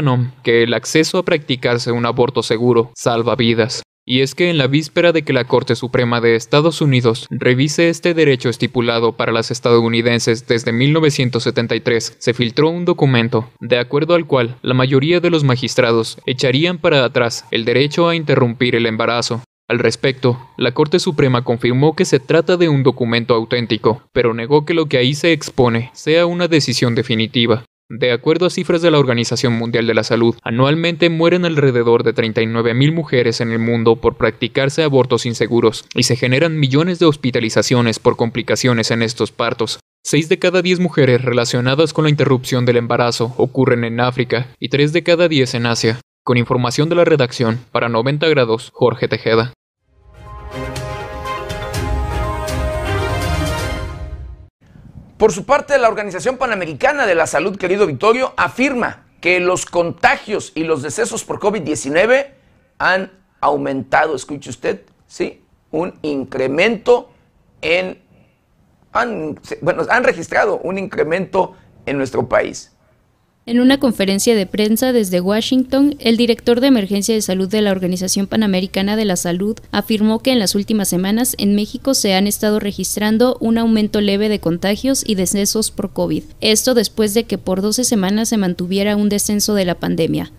que el acceso a practicarse un aborto seguro salva vidas. Y es que en la víspera de que la Corte Suprema de Estados Unidos revise este derecho estipulado para las estadounidenses desde 1973, se filtró un documento, de acuerdo al cual la mayoría de los magistrados echarían para atrás el derecho a interrumpir el embarazo. Al respecto, la Corte Suprema confirmó que se trata de un documento auténtico, pero negó que lo que ahí se expone sea una decisión definitiva. De acuerdo a cifras de la Organización Mundial de la Salud, anualmente mueren alrededor de 39.000 mujeres en el mundo por practicarse abortos inseguros y se generan millones de hospitalizaciones por complicaciones en estos partos. Seis de cada diez mujeres relacionadas con la interrupción del embarazo ocurren en África y tres de cada diez en Asia. Con información de la redacción, para 90 grados, Jorge Tejeda. Por su parte, la Organización Panamericana de la Salud, querido Victorio, afirma que los contagios y los decesos por COVID-19 han aumentado, escuche usted, sí, un incremento en, bueno, han registrado un incremento en nuestro país. En una conferencia de prensa desde Washington, el director de emergencia de salud de la Organización Panamericana de la Salud afirmó que en las últimas semanas en México se han estado registrando un aumento leve de contagios y decesos por COVID. Esto después de que por 12 semanas se mantuviera un descenso de la pandemia.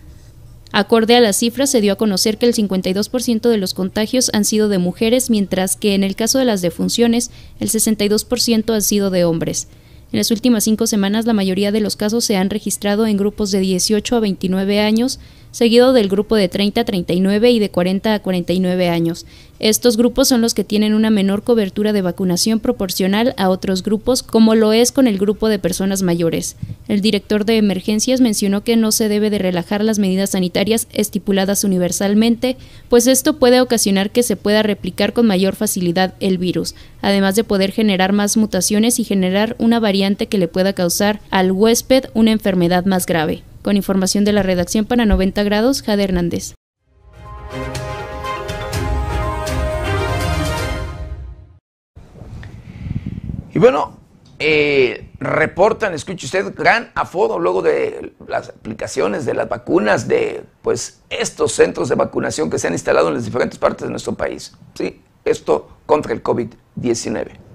Acorde a las cifras, se dio a conocer que el 52% de los contagios han sido de mujeres, mientras que en el caso de las defunciones, el 62% ha sido de hombres. En las últimas cinco semanas, la mayoría de los casos se han registrado en grupos de 18 a 29 años, seguido del grupo de 30 a 39 y de 40 a 49 años. Estos grupos son los que tienen una menor cobertura de vacunación proporcional a otros grupos, como lo es con el grupo de personas mayores. El director de emergencias mencionó que no se debe de relajar las medidas sanitarias estipuladas universalmente, pues esto puede ocasionar que se pueda replicar con mayor facilidad el virus, además de poder generar más mutaciones y generar una variante que le pueda causar al huésped una enfermedad más grave. Con información de la redacción para 90 grados, Jade Hernández. Y bueno, eh, reportan, escuche usted, gran aforo luego de las aplicaciones de las vacunas de pues estos centros de vacunación que se han instalado en las diferentes partes de nuestro país. Sí, esto contra el COVID-19.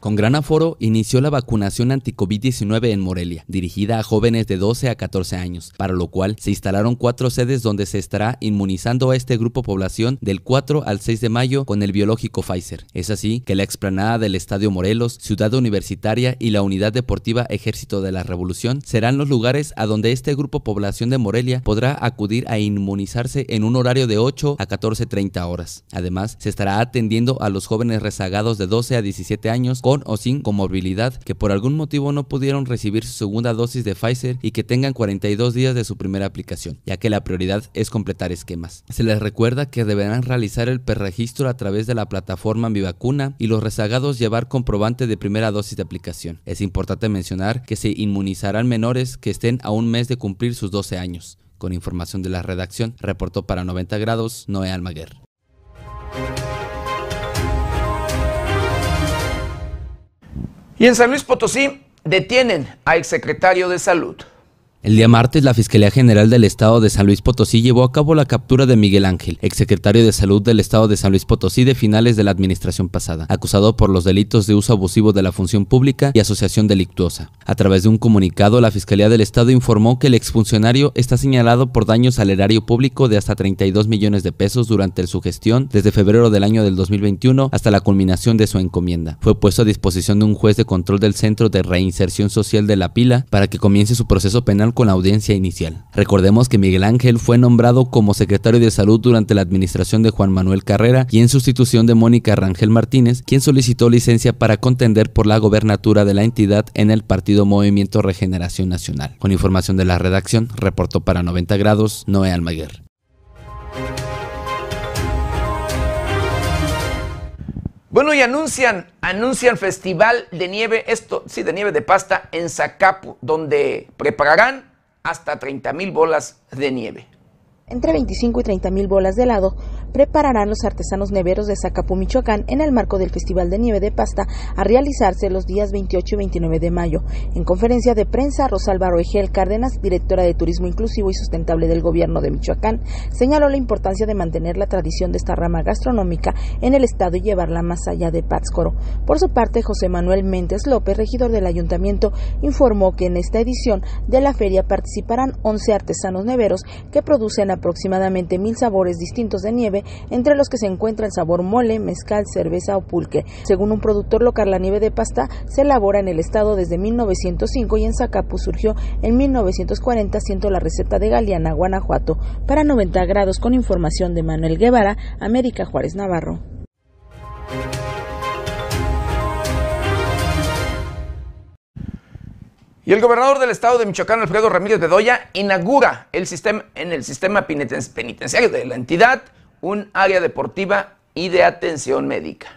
Con gran aforo inició la vacunación anti-COVID-19 en Morelia, dirigida a jóvenes de 12 a 14 años, para lo cual se instalaron cuatro sedes donde se estará inmunizando a este grupo población del 4 al 6 de mayo con el biológico Pfizer. Es así que la explanada del Estadio Morelos, Ciudad Universitaria y la Unidad Deportiva Ejército de la Revolución serán los lugares a donde este grupo población de Morelia podrá acudir a inmunizarse en un horario de 8 a 14.30 horas. Además, se estará atendiendo a los jóvenes rezagados de 12 a 17 años con o sin comorbilidad que por algún motivo no pudieron recibir su segunda dosis de Pfizer y que tengan 42 días de su primera aplicación, ya que la prioridad es completar esquemas. Se les recuerda que deberán realizar el perregistro a través de la plataforma Mi Vacuna y los rezagados llevar comprobante de primera dosis de aplicación. Es importante mencionar que se inmunizarán menores que estén a un mes de cumplir sus 12 años. Con información de la redacción, reportó para 90 grados Noé Almaguer. Y en San Luis Potosí detienen a exsecretario de Salud. El día martes, la Fiscalía General del Estado de San Luis Potosí llevó a cabo la captura de Miguel Ángel, exsecretario de Salud del Estado de San Luis Potosí de finales de la administración pasada, acusado por los delitos de uso abusivo de la función pública y asociación delictuosa. A través de un comunicado, la Fiscalía del Estado informó que el exfuncionario está señalado por daños al erario público de hasta 32 millones de pesos durante su gestión desde febrero del año del 2021 hasta la culminación de su encomienda. Fue puesto a disposición de un juez de control del Centro de Reinserción Social de La Pila para que comience su proceso penal con la audiencia inicial. Recordemos que Miguel Ángel fue nombrado como secretario de salud durante la administración de Juan Manuel Carrera y en sustitución de Mónica Rangel Martínez, quien solicitó licencia para contender por la gobernatura de la entidad en el partido Movimiento Regeneración Nacional. Con información de la redacción, reportó para 90 grados Noé Almaguer. Bueno, y anuncian, anuncian festival de nieve, esto sí, de nieve de pasta en Zacapu, donde prepararán hasta 30 mil bolas de nieve. Entre 25 y 30 mil bolas de helado prepararán los artesanos neveros de Zacapu, Michoacán, en el marco del Festival de Nieve de Pasta a realizarse los días 28 y 29 de mayo. En conferencia de prensa, Rosalba Roegel Cárdenas, directora de Turismo Inclusivo y Sustentable del Gobierno de Michoacán, señaló la importancia de mantener la tradición de esta rama gastronómica en el estado y llevarla más allá de Pátzcuaro. Por su parte, José Manuel Méndez López, regidor del ayuntamiento, informó que en esta edición de la feria participarán 11 artesanos neveros que producen aproximadamente mil sabores distintos de nieve entre los que se encuentra el sabor mole, mezcal, cerveza o pulque. Según un productor local, la nieve de pasta se elabora en el estado desde 1905 y en Zacapu surgió en 1940, siendo la receta de Galeana, Guanajuato. Para 90 grados, con información de Manuel Guevara, América Juárez Navarro. Y el gobernador del estado de Michoacán, Alfredo Ramírez Bedoya, inaugura el sistema, en el sistema penitenciario de la entidad un área deportiva y de atención médica.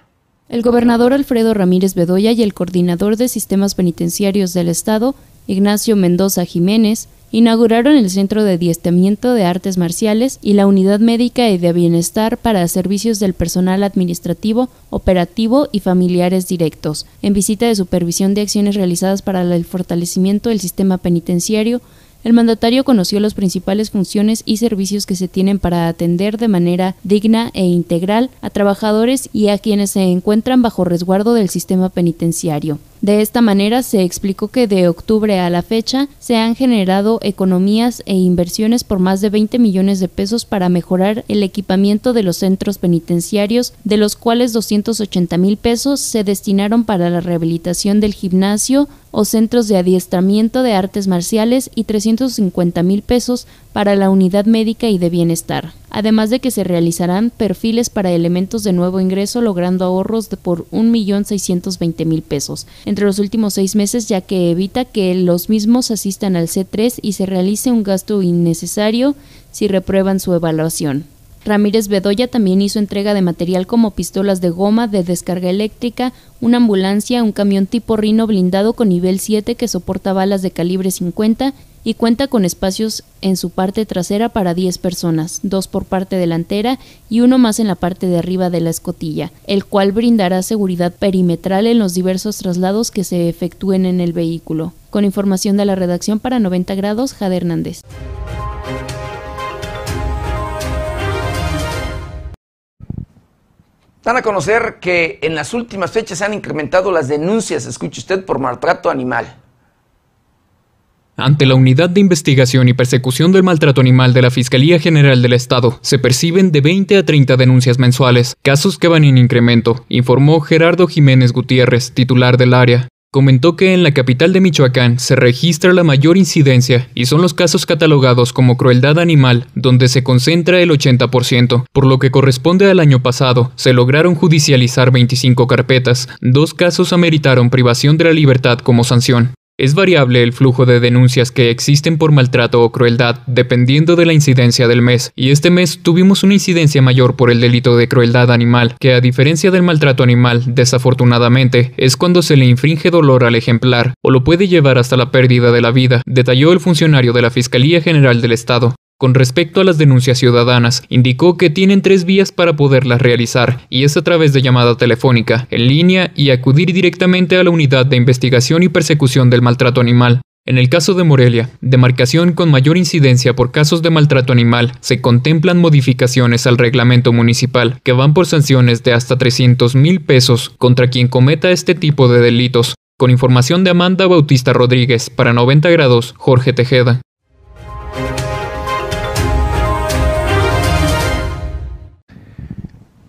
El gobernador Alfredo Ramírez Bedoya y el coordinador de sistemas penitenciarios del Estado, Ignacio Mendoza Jiménez, inauguraron el Centro de Adiestramiento de Artes Marciales y la Unidad Médica y de Bienestar para servicios del personal administrativo, operativo y familiares directos, en visita de supervisión de acciones realizadas para el fortalecimiento del sistema penitenciario, el mandatario conoció las principales funciones y servicios que se tienen para atender de manera digna e integral a trabajadores y a quienes se encuentran bajo resguardo del sistema penitenciario. De esta manera se explicó que de octubre a la fecha se han generado economías e inversiones por más de 20 millones de pesos para mejorar el equipamiento de los centros penitenciarios, de los cuales 280 mil pesos se destinaron para la rehabilitación del gimnasio, o centros de adiestramiento de artes marciales y 350 mil pesos para la unidad médica y de bienestar, además de que se realizarán perfiles para elementos de nuevo ingreso logrando ahorros de por 1.620.000 pesos entre los últimos seis meses ya que evita que los mismos asistan al C3 y se realice un gasto innecesario si reprueban su evaluación. Ramírez Bedoya también hizo entrega de material como pistolas de goma de descarga eléctrica, una ambulancia, un camión tipo Rino blindado con nivel 7 que soporta balas de calibre 50 y cuenta con espacios en su parte trasera para 10 personas, dos por parte delantera y uno más en la parte de arriba de la escotilla, el cual brindará seguridad perimetral en los diversos traslados que se efectúen en el vehículo. Con información de la redacción para 90 grados, Jade Hernández. Dan a conocer que en las últimas fechas se han incrementado las denuncias, escuche usted, por maltrato animal. Ante la Unidad de Investigación y Persecución del Maltrato Animal de la Fiscalía General del Estado, se perciben de 20 a 30 denuncias mensuales, casos que van en incremento, informó Gerardo Jiménez Gutiérrez, titular del área comentó que en la capital de Michoacán se registra la mayor incidencia y son los casos catalogados como crueldad animal, donde se concentra el 80%. Por lo que corresponde al año pasado, se lograron judicializar 25 carpetas, dos casos ameritaron privación de la libertad como sanción. Es variable el flujo de denuncias que existen por maltrato o crueldad dependiendo de la incidencia del mes, y este mes tuvimos una incidencia mayor por el delito de crueldad animal, que a diferencia del maltrato animal, desafortunadamente, es cuando se le infringe dolor al ejemplar, o lo puede llevar hasta la pérdida de la vida, detalló el funcionario de la Fiscalía General del Estado. Con respecto a las denuncias ciudadanas, indicó que tienen tres vías para poderlas realizar, y es a través de llamada telefónica, en línea y acudir directamente a la Unidad de Investigación y Persecución del Maltrato Animal. En el caso de Morelia, demarcación con mayor incidencia por casos de maltrato animal, se contemplan modificaciones al reglamento municipal que van por sanciones de hasta 300 mil pesos contra quien cometa este tipo de delitos. Con información de Amanda Bautista Rodríguez, para 90 grados, Jorge Tejeda.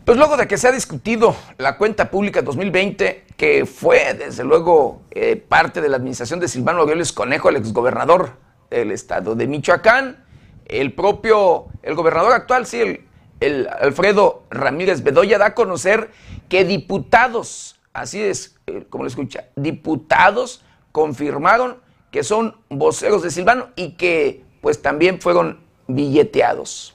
Pues luego de que se ha discutido la cuenta pública 2020, que fue desde luego eh, parte de la administración de Silvano Aureoles Conejo, el exgobernador del estado de Michoacán, el propio, el gobernador actual, sí, el, Alfredo Ramírez Bedoya, da a conocer que diputados, así es eh, como lo escucha, diputados confirmaron que son voceros de Silvano y que pues también fueron billeteados.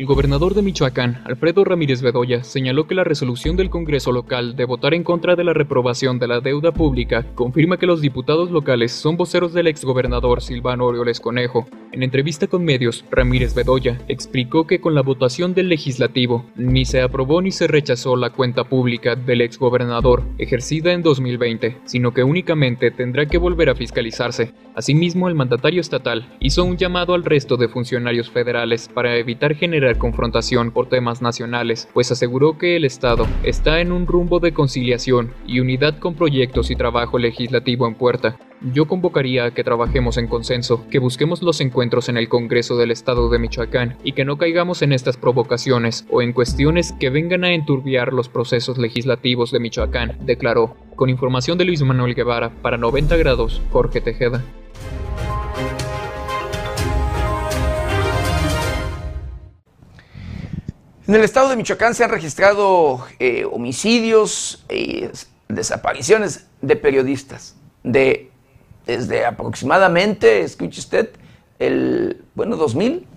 El gobernador de Michoacán, Alfredo Ramírez Bedoya, señaló que la resolución del Congreso local de votar en contra de la reprobación de la deuda pública confirma que los diputados locales son voceros del exgobernador Silvano Orioles Conejo. En entrevista con medios, Ramírez Bedoya explicó que con la votación del legislativo ni se aprobó ni se rechazó la cuenta pública del exgobernador ejercida en 2020, sino que únicamente tendrá que volver a fiscalizarse. Asimismo, el mandatario estatal hizo un llamado al resto de funcionarios federales para evitar generar confrontación por temas nacionales, pues aseguró que el Estado está en un rumbo de conciliación y unidad con proyectos y trabajo legislativo en puerta. Yo convocaría a que trabajemos en consenso, que busquemos los encuentros en el Congreso del Estado de Michoacán y que no caigamos en estas provocaciones o en cuestiones que vengan a enturbiar los procesos legislativos de Michoacán, declaró. Con información de Luis Manuel Guevara, para 90 grados, Jorge Tejeda. En el estado de Michoacán se han registrado eh, homicidios y desapariciones de periodistas. De, desde aproximadamente, escuche usted, el, bueno, 2000,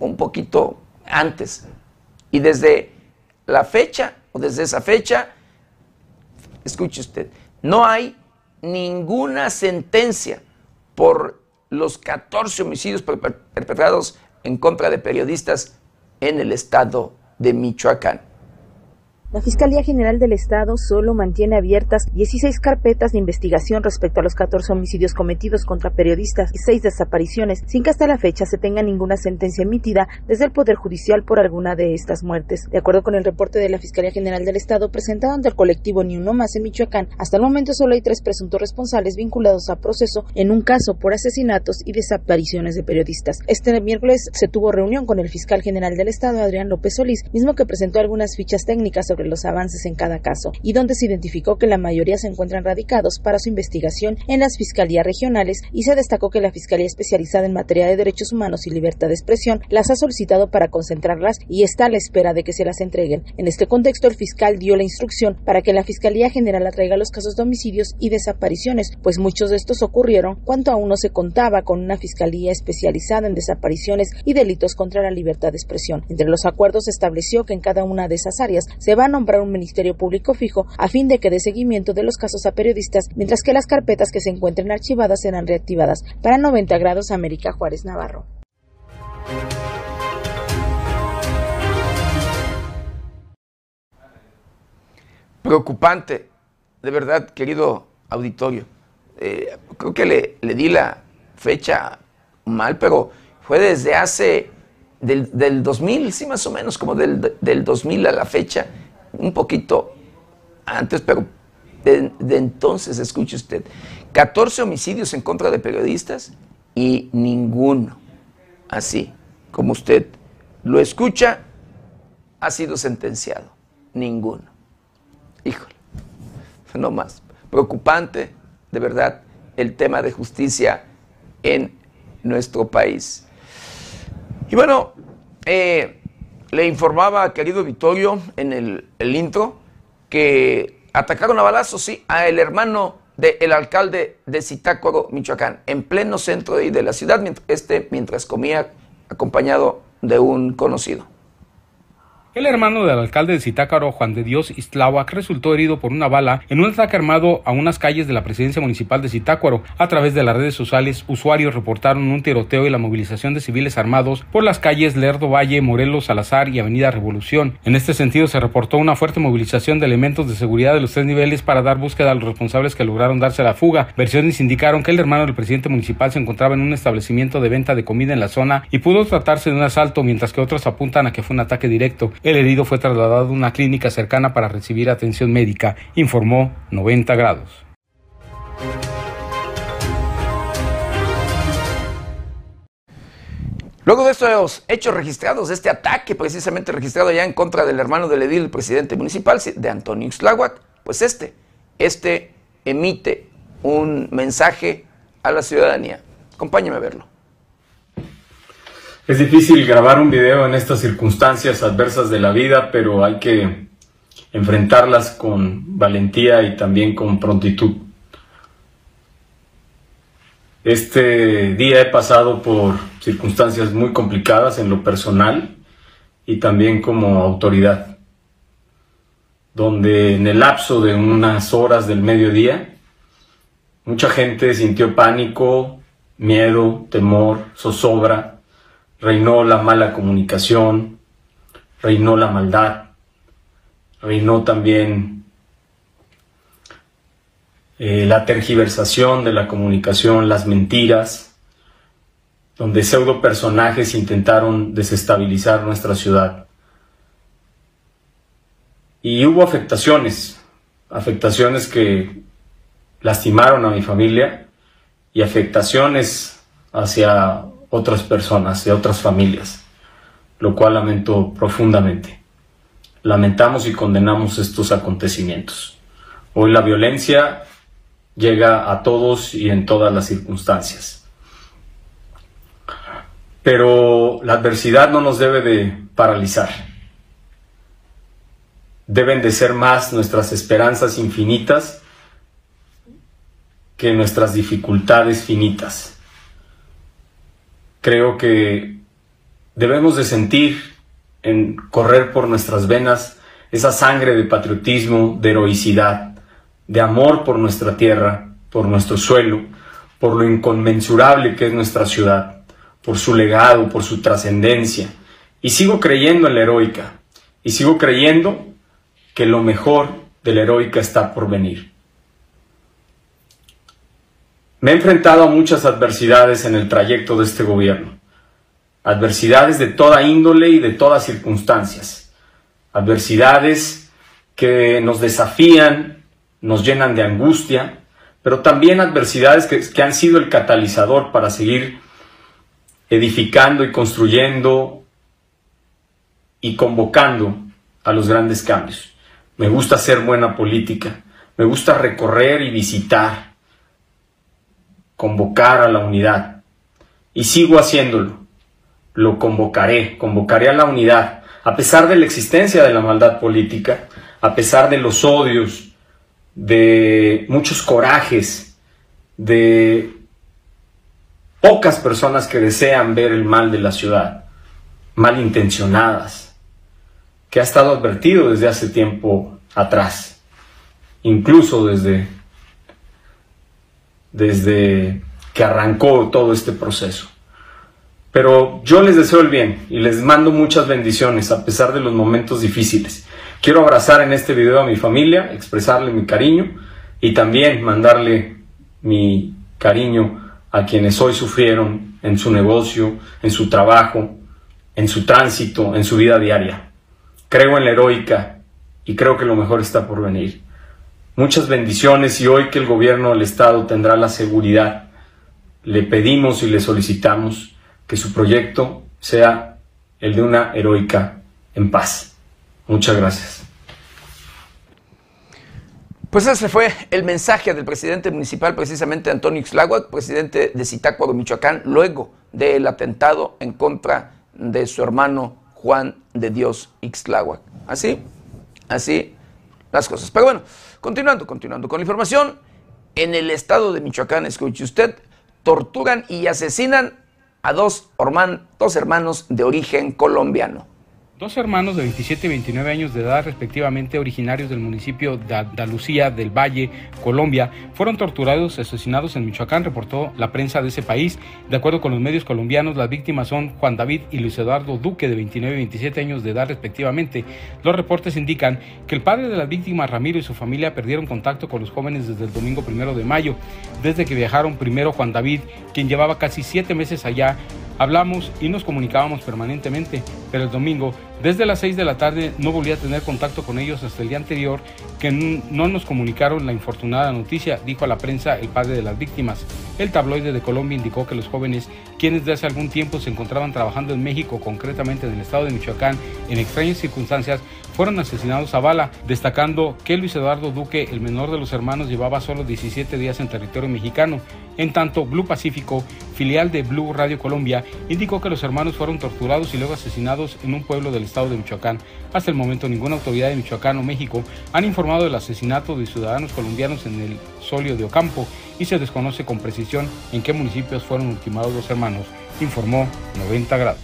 un poquito antes. Y desde la fecha, o desde esa fecha, escuche usted, no hay ninguna sentencia por los 14 homicidios perpetrados en contra de periodistas en el estado de Michoacán. La Fiscalía General del Estado solo mantiene abiertas 16 carpetas de investigación respecto a los 14 homicidios cometidos contra periodistas y 6 desapariciones, sin que hasta la fecha se tenga ninguna sentencia emitida desde el Poder Judicial por alguna de estas muertes. De acuerdo con el reporte de la Fiscalía General del Estado presentado ante el colectivo Ni Uno Más en Michoacán, hasta el momento solo hay tres presuntos responsables vinculados a proceso en un caso por asesinatos y desapariciones de periodistas. Este miércoles se tuvo reunión con el fiscal general del Estado, Adrián López Solís, mismo que presentó algunas fichas técnicas sobre los avances en cada caso y donde se identificó que la mayoría se encuentran radicados para su investigación en las fiscalías regionales y se destacó que la Fiscalía especializada en materia de derechos humanos y libertad de expresión las ha solicitado para concentrarlas y está a la espera de que se las entreguen. En este contexto, el fiscal dio la instrucción para que la Fiscalía General atraiga los casos de homicidios y desapariciones, pues muchos de estos ocurrieron cuando aún no se contaba con una Fiscalía especializada en desapariciones y delitos contra la libertad de expresión. Entre los acuerdos se estableció que en cada una de esas áreas se va a nombrar un Ministerio Público fijo a fin de que dé seguimiento de los casos a periodistas, mientras que las carpetas que se encuentren archivadas serán reactivadas. Para 90 grados América Juárez Navarro. Preocupante, de verdad, querido auditorio. Eh, creo que le, le, di la fecha mal, pero fue desde hace, del, del 2000, sí, más o menos, como del, del 2000 a la fecha, un poquito antes, pero de, entonces, escuche usted, 14 homicidios en contra de periodistas y ninguno, así como usted lo escucha, ha sido sentenciado. Ninguno. Híjole, no más. Preocupante, de verdad, el tema de justicia en nuestro país. Y bueno, eh, le informaba, querido Vittorio, en el, intro, que atacaron a balazos, sí, a el hermano del alcalde de Zitácuaro, Michoacán, en pleno centro de, de la ciudad, este mientras comía acompañado de un conocido. El hermano del alcalde de Zitácaro, Juan de Dios Istláhuac, resultó herido por una bala en un ataque armado a unas calles de la presidencia municipal de Zitácuaro. A través de las redes sociales, usuarios reportaron un tiroteo y la movilización de civiles armados por las calles Lerdo Valle, Morelos, Salazar y Avenida Revolución. En este sentido, se reportó una fuerte movilización de elementos de seguridad de los tres niveles para dar búsqueda a los responsables que lograron darse la fuga. Versiones indicaron que el hermano del presidente municipal se encontraba en un establecimiento de venta de comida en la zona y pudo tratarse de un asalto, mientras que otros apuntan a que fue un ataque directo. El herido fue trasladado a una clínica cercana para recibir atención médica, informó 90 grados. Luego de estos hechos registrados, de este ataque precisamente registrado ya en contra del hermano del edil, el presidente municipal de Antonio Ixtláhuac, pues este, este emite un mensaje a la ciudadanía. Acompáñeme a verlo. Es difícil grabar un video en estas circunstancias adversas de la vida, pero hay que enfrentarlas con valentía y también con prontitud. Este día he pasado por circunstancias muy complicadas en lo personal y también como autoridad, donde en el lapso de unas horas del mediodía, mucha gente sintió pánico, miedo, temor, zozobra, reinó la mala comunicación, reinó la maldad, reinó también eh, la tergiversación de la comunicación, las mentiras, donde pseudo personajes intentaron desestabilizar nuestra ciudad. Y hubo afectaciones, afectaciones que lastimaron a mi familia y afectaciones hacia otras personas, de otras familias, lo cual lamento profundamente. Lamentamos y condenamos estos acontecimientos. Hoy la violencia llega a todos y en todas las circunstancias. Pero la adversidad no nos debe de paralizar. Deben de ser más nuestras esperanzas infinitas que nuestras dificultades finitas creo que debemos de sentir en correr por nuestras venas esa sangre de patriotismo, de heroicidad, de amor por nuestra tierra, por nuestro suelo, por lo inconmensurable que es nuestra ciudad, por su legado, por su trascendencia. Y sigo creyendo en la heroica, y sigo creyendo que lo mejor de la heroica está por venir. Me he enfrentado a muchas adversidades en el trayecto de este gobierno, adversidades de toda índole y de todas circunstancias, adversidades que nos desafían, nos llenan de angustia, pero también adversidades que, han sido el catalizador para seguir edificando y construyendo y convocando a los grandes cambios. Me gusta hacer buena política, me gusta recorrer y visitar, convocar a la unidad. Y sigo haciéndolo. Lo convocaré, convocaré a la unidad, a pesar de la existencia de la maldad política, a pesar de los odios, de muchos corajes, de pocas personas que desean ver el mal de la ciudad, malintencionadas, que ha estado advertido desde hace tiempo atrás, incluso desde, desde que arrancó todo este proceso. Pero yo les deseo el bien y les mando muchas bendiciones a pesar de los momentos difíciles. Quiero abrazar en este video a mi familia, expresarle mi cariño y también mandarle mi cariño a quienes hoy sufrieron en su negocio, en su trabajo, en su tránsito, en su vida diaria. Creo en la heroica y creo que lo mejor está por venir. Muchas bendiciones y hoy que el gobierno del Estado tendrá la seguridad, le pedimos y le solicitamos que su proyecto sea el de una heroica en paz. Muchas gracias. Pues ese fue el mensaje del presidente municipal, precisamente Antonio Ixláhuac, presidente de Zitácuaro, Michoacán, luego del atentado en contra de su hermano Juan de Dios Ixtláhuac. Así, así las cosas. Pero bueno, continuando, continuando con la información, en el estado de Michoacán, escuche usted, torturan y asesinan a dos, dos hermanos de origen colombiano. Dos hermanos de 27 y 29 años de edad, respectivamente originarios del municipio de Andalucía del Valle, Colombia, fueron torturados y asesinados en Michoacán, reportó la prensa de ese país. De acuerdo con los medios colombianos, las víctimas son Juan David y Luis Eduardo Duque, de 29 y 27 años de edad, respectivamente. Los reportes indican que el padre de las víctimas, Ramiro, y su familia perdieron contacto con los jóvenes desde el domingo primero de mayo, desde que viajaron primero Juan David, quien llevaba casi siete meses allá, Hablamos y nos comunicábamos permanentemente, pero el domingo, desde las 6 de la tarde, no volví a tener contacto con ellos hasta el día anterior, que no nos comunicaron la infortunada noticia, dijo a la prensa el padre de las víctimas. El tabloide de Colombia indicó que los jóvenes, quienes de hace algún tiempo se encontraban trabajando en México, concretamente en el estado de Michoacán, en extrañas circunstancias, fueron asesinados a bala, destacando que Luis Eduardo Duque, el menor de los hermanos, llevaba solo 17 días en territorio mexicano. En tanto, Blue Pacífico, filial de Blue Radio Colombia, indicó que los hermanos fueron torturados y luego asesinados en un pueblo del estado de Michoacán. Hasta el momento, ninguna autoridad de Michoacán o México han informado del asesinato de ciudadanos colombianos en el Solio de Ocampo y se desconoce con precisión en qué municipios fueron ultimados los hermanos, informó 90 grados.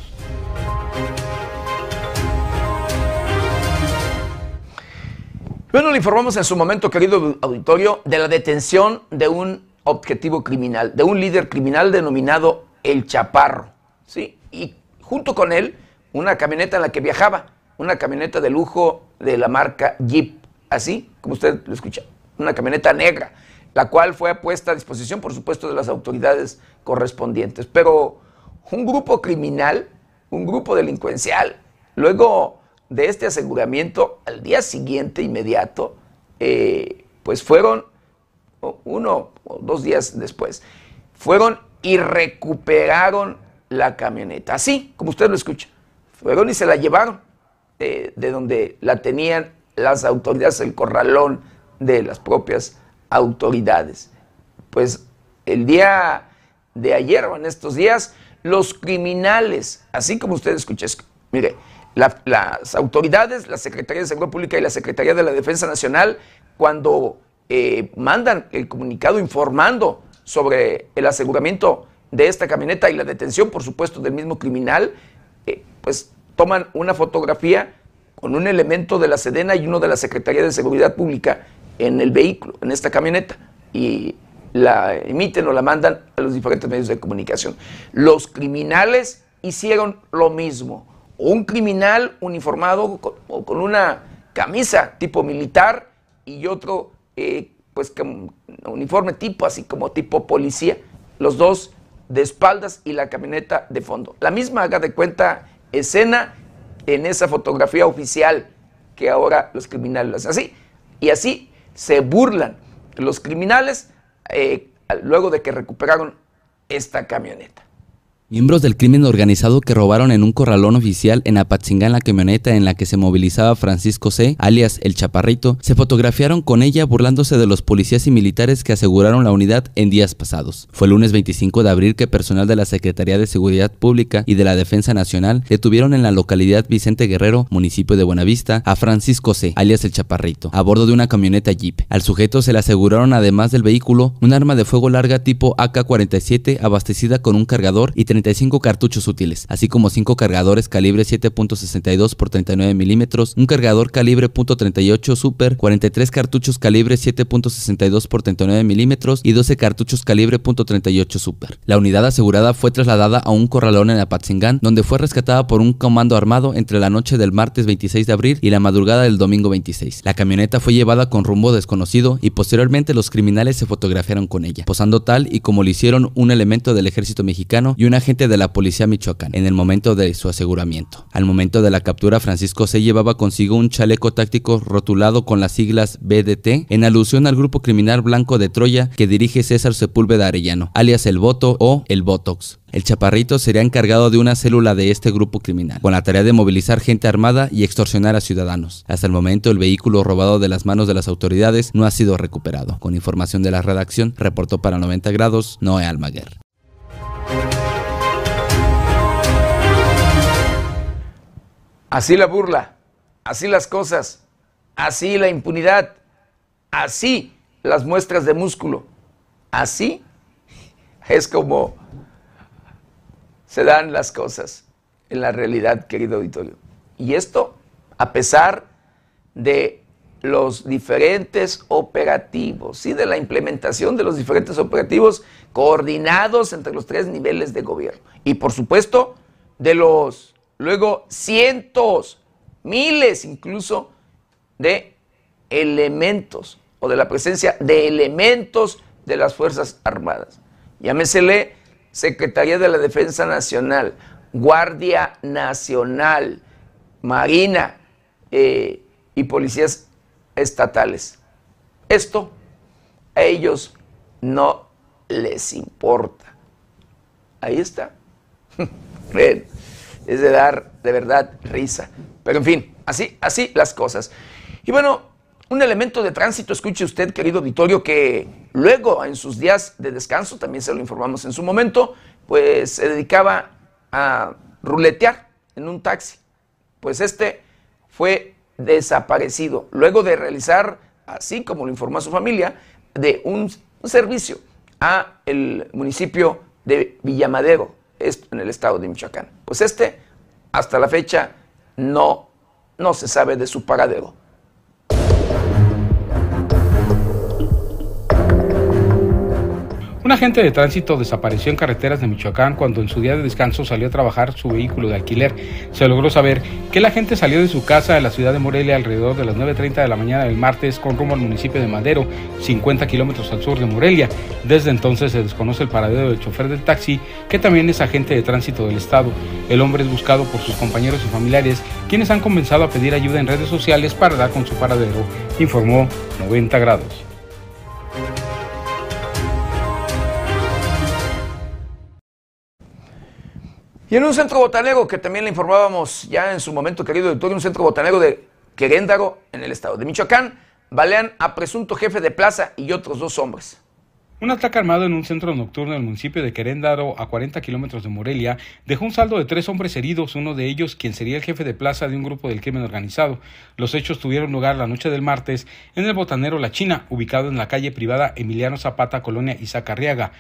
Bueno, le informamos en su momento, querido auditorio, de la detención de un objetivo criminal, de un líder criminal denominado El Chaparro. ¿sí? Y junto con él, una camioneta en la que viajaba, una camioneta de lujo de la marca Jeep, así como usted lo escucha, una camioneta negra, la cual fue puesta a disposición, por supuesto, de las autoridades correspondientes. Pero un grupo criminal, un grupo delincuencial, luego de este aseguramiento, al día siguiente, inmediato, eh, pues fueron, uno o dos días después, fueron y recuperaron la camioneta. Así, como usted lo escucha. Fueron y se la llevaron de, de donde la tenían las autoridades, el corralón de las propias autoridades. Pues el día de ayer o en estos días, los criminales, así como usted escucha, mire, las autoridades, la Secretaría de Seguridad Pública y la Secretaría de la Defensa Nacional, cuando eh, mandan el comunicado informando sobre el aseguramiento de esta camioneta y la detención, por supuesto, del mismo criminal, eh, pues toman una fotografía con un elemento de la Sedena y uno de la Secretaría de Seguridad Pública en el vehículo, en esta camioneta, y la emiten o la mandan a los diferentes medios de comunicación. Los criminales hicieron lo mismo un criminal uniformado con una camisa tipo militar y otro, eh, pues, uniforme tipo, así como tipo policía. Los dos de espaldas y la camioneta de fondo. La misma, haga de cuenta, escena en esa fotografía oficial que ahora los criminales hacen así. Y así se burlan los criminales eh, luego de que recuperaron esta camioneta. Miembros del crimen organizado que robaron en un corralón oficial en Apatzingán la camioneta en la que se movilizaba Francisco C., alias El Chaparrito, se fotografiaron con ella burlándose de los policías y militares que aseguraron la unidad en días pasados. Fue el lunes 25 de abril que personal de la Secretaría de Seguridad Pública y de la Defensa Nacional detuvieron en la localidad Vicente Guerrero, municipio de Buenavista, a Francisco C., alias El Chaparrito, a bordo de una camioneta Jeep. Al sujeto se le aseguraron además del vehículo un arma de fuego larga tipo AK-47 abastecida con un cargador y 35 cartuchos útiles, así como 5 cargadores calibre 7.62 por 39 milímetros, un cargador calibre .38 Super, 43 cartuchos calibre 7.62 por 39 milímetros y 12 cartuchos calibre .38 Super. La unidad asegurada fue trasladada a un corralón en Apatzingán, donde fue rescatada por un comando armado entre la noche del martes 26 de abril y la madrugada del domingo 26. La camioneta fue llevada con rumbo desconocido y posteriormente los criminales se fotografiaron con ella, posando tal y como lo hicieron un elemento del ejército mexicano y un agente de la policía Michoacán en el momento de su aseguramiento. Al momento de la captura, Francisco se llevaba consigo un chaleco táctico rotulado con las siglas BDT en alusión al grupo criminal blanco de Troya que dirige César Sepúlveda Arellano, alias El Voto o El Botox. El chaparrito sería encargado de una célula de este grupo criminal, con la tarea de movilizar gente armada y extorsionar a ciudadanos. Hasta el momento, el vehículo robado de las manos de las autoridades no ha sido recuperado. Con información de la redacción, reportó para 90 grados Noé Almaguer. Así la burla, así las cosas, así la impunidad, así las muestras de músculo, así es como se dan las cosas en la realidad, querido auditorio. Y esto a pesar de los diferentes operativos, y de la implementación de los diferentes operativos coordinados entre los tres niveles de gobierno. Y por supuesto, de los Luego, cientos, miles incluso de elementos o de la presencia de elementos de las Fuerzas Armadas. Llámesele Secretaría de la Defensa Nacional, Guardia Nacional, Marina eh, y policías estatales. Esto a ellos no les importa. Ahí está. es de dar de verdad risa. Pero en fin, así, así las cosas. Y bueno, un elemento de tránsito, escuche usted, querido Vittorio, que luego en sus días de descanso, también se lo informamos en su momento, pues se dedicaba a ruletear en un taxi. Pues este fue desaparecido luego de realizar, así como lo informó a su familia, de un, un servicio a el municipio de Villamadero, en el estado de Michoacán. Pues este, hasta la fecha, no, no se sabe de su paradero. Un agente de tránsito desapareció en carreteras de Michoacán cuando en su día de descanso salió a trabajar su vehículo de alquiler. Se logró saber que el agente salió de su casa de la ciudad de Morelia alrededor de las 9.30 de la mañana del martes con rumbo al municipio de Madero, 50 kilómetros al sur de Morelia. Desde entonces se desconoce el paradero del chofer del taxi, que también es agente de tránsito del estado. El hombre es buscado por sus compañeros y familiares, quienes han comenzado a pedir ayuda en redes sociales para dar con su paradero, informó 90 grados. Y en un centro botanero que también le informábamos ya en su momento, querido doctor, un centro botanero de Queréndaro, en el estado de Michoacán, balean a presunto jefe de plaza y otros dos hombres. Un ataque armado en un centro nocturno del municipio de Queréndaro, a 40 kilómetros de Morelia, dejó un saldo de tres hombres heridos, uno de ellos quien sería el jefe de plaza de un grupo del crimen organizado. Los hechos tuvieron lugar la noche del martes en el botanero La China, ubicado en la calle privada Emiliano Zapata, colonia Isaac Arriaga.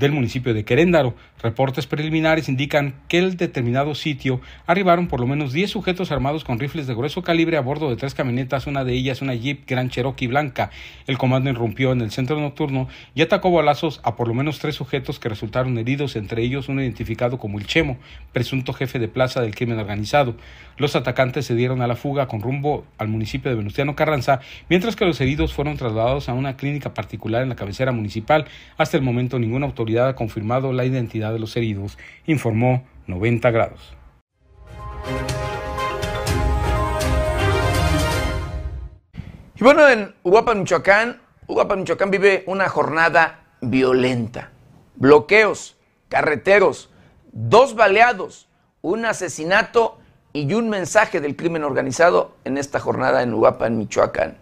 Del municipio de Queréndaro. Reportes preliminares indican que el determinado sitio arribaron por lo menos 10 sujetos armados con rifles de grueso calibre a bordo de tres camionetas, una de ellas una Jeep Grand Cherokee blanca. El comando irrumpió en el centro nocturno y atacó balazos a por lo menos tres sujetos que resultaron heridos, entre ellos uno identificado como el Chemo, presunto jefe de plaza del crimen organizado. Los atacantes se dieron a la fuga con rumbo al municipio de Venustiano Carranza, mientras que los heridos fueron trasladados a una clínica particular en la cabecera municipal. Hasta el momento ninguna autoridad ha confirmado la identidad de los heridos, informó 90 grados. Y bueno, en Uruapan, Michoacán, Uruapan, Michoacán vive una jornada violenta. Bloqueos, carreteros, dos baleados, un asesinato y un mensaje del crimen organizado en esta jornada en Uruapan, Michoacán.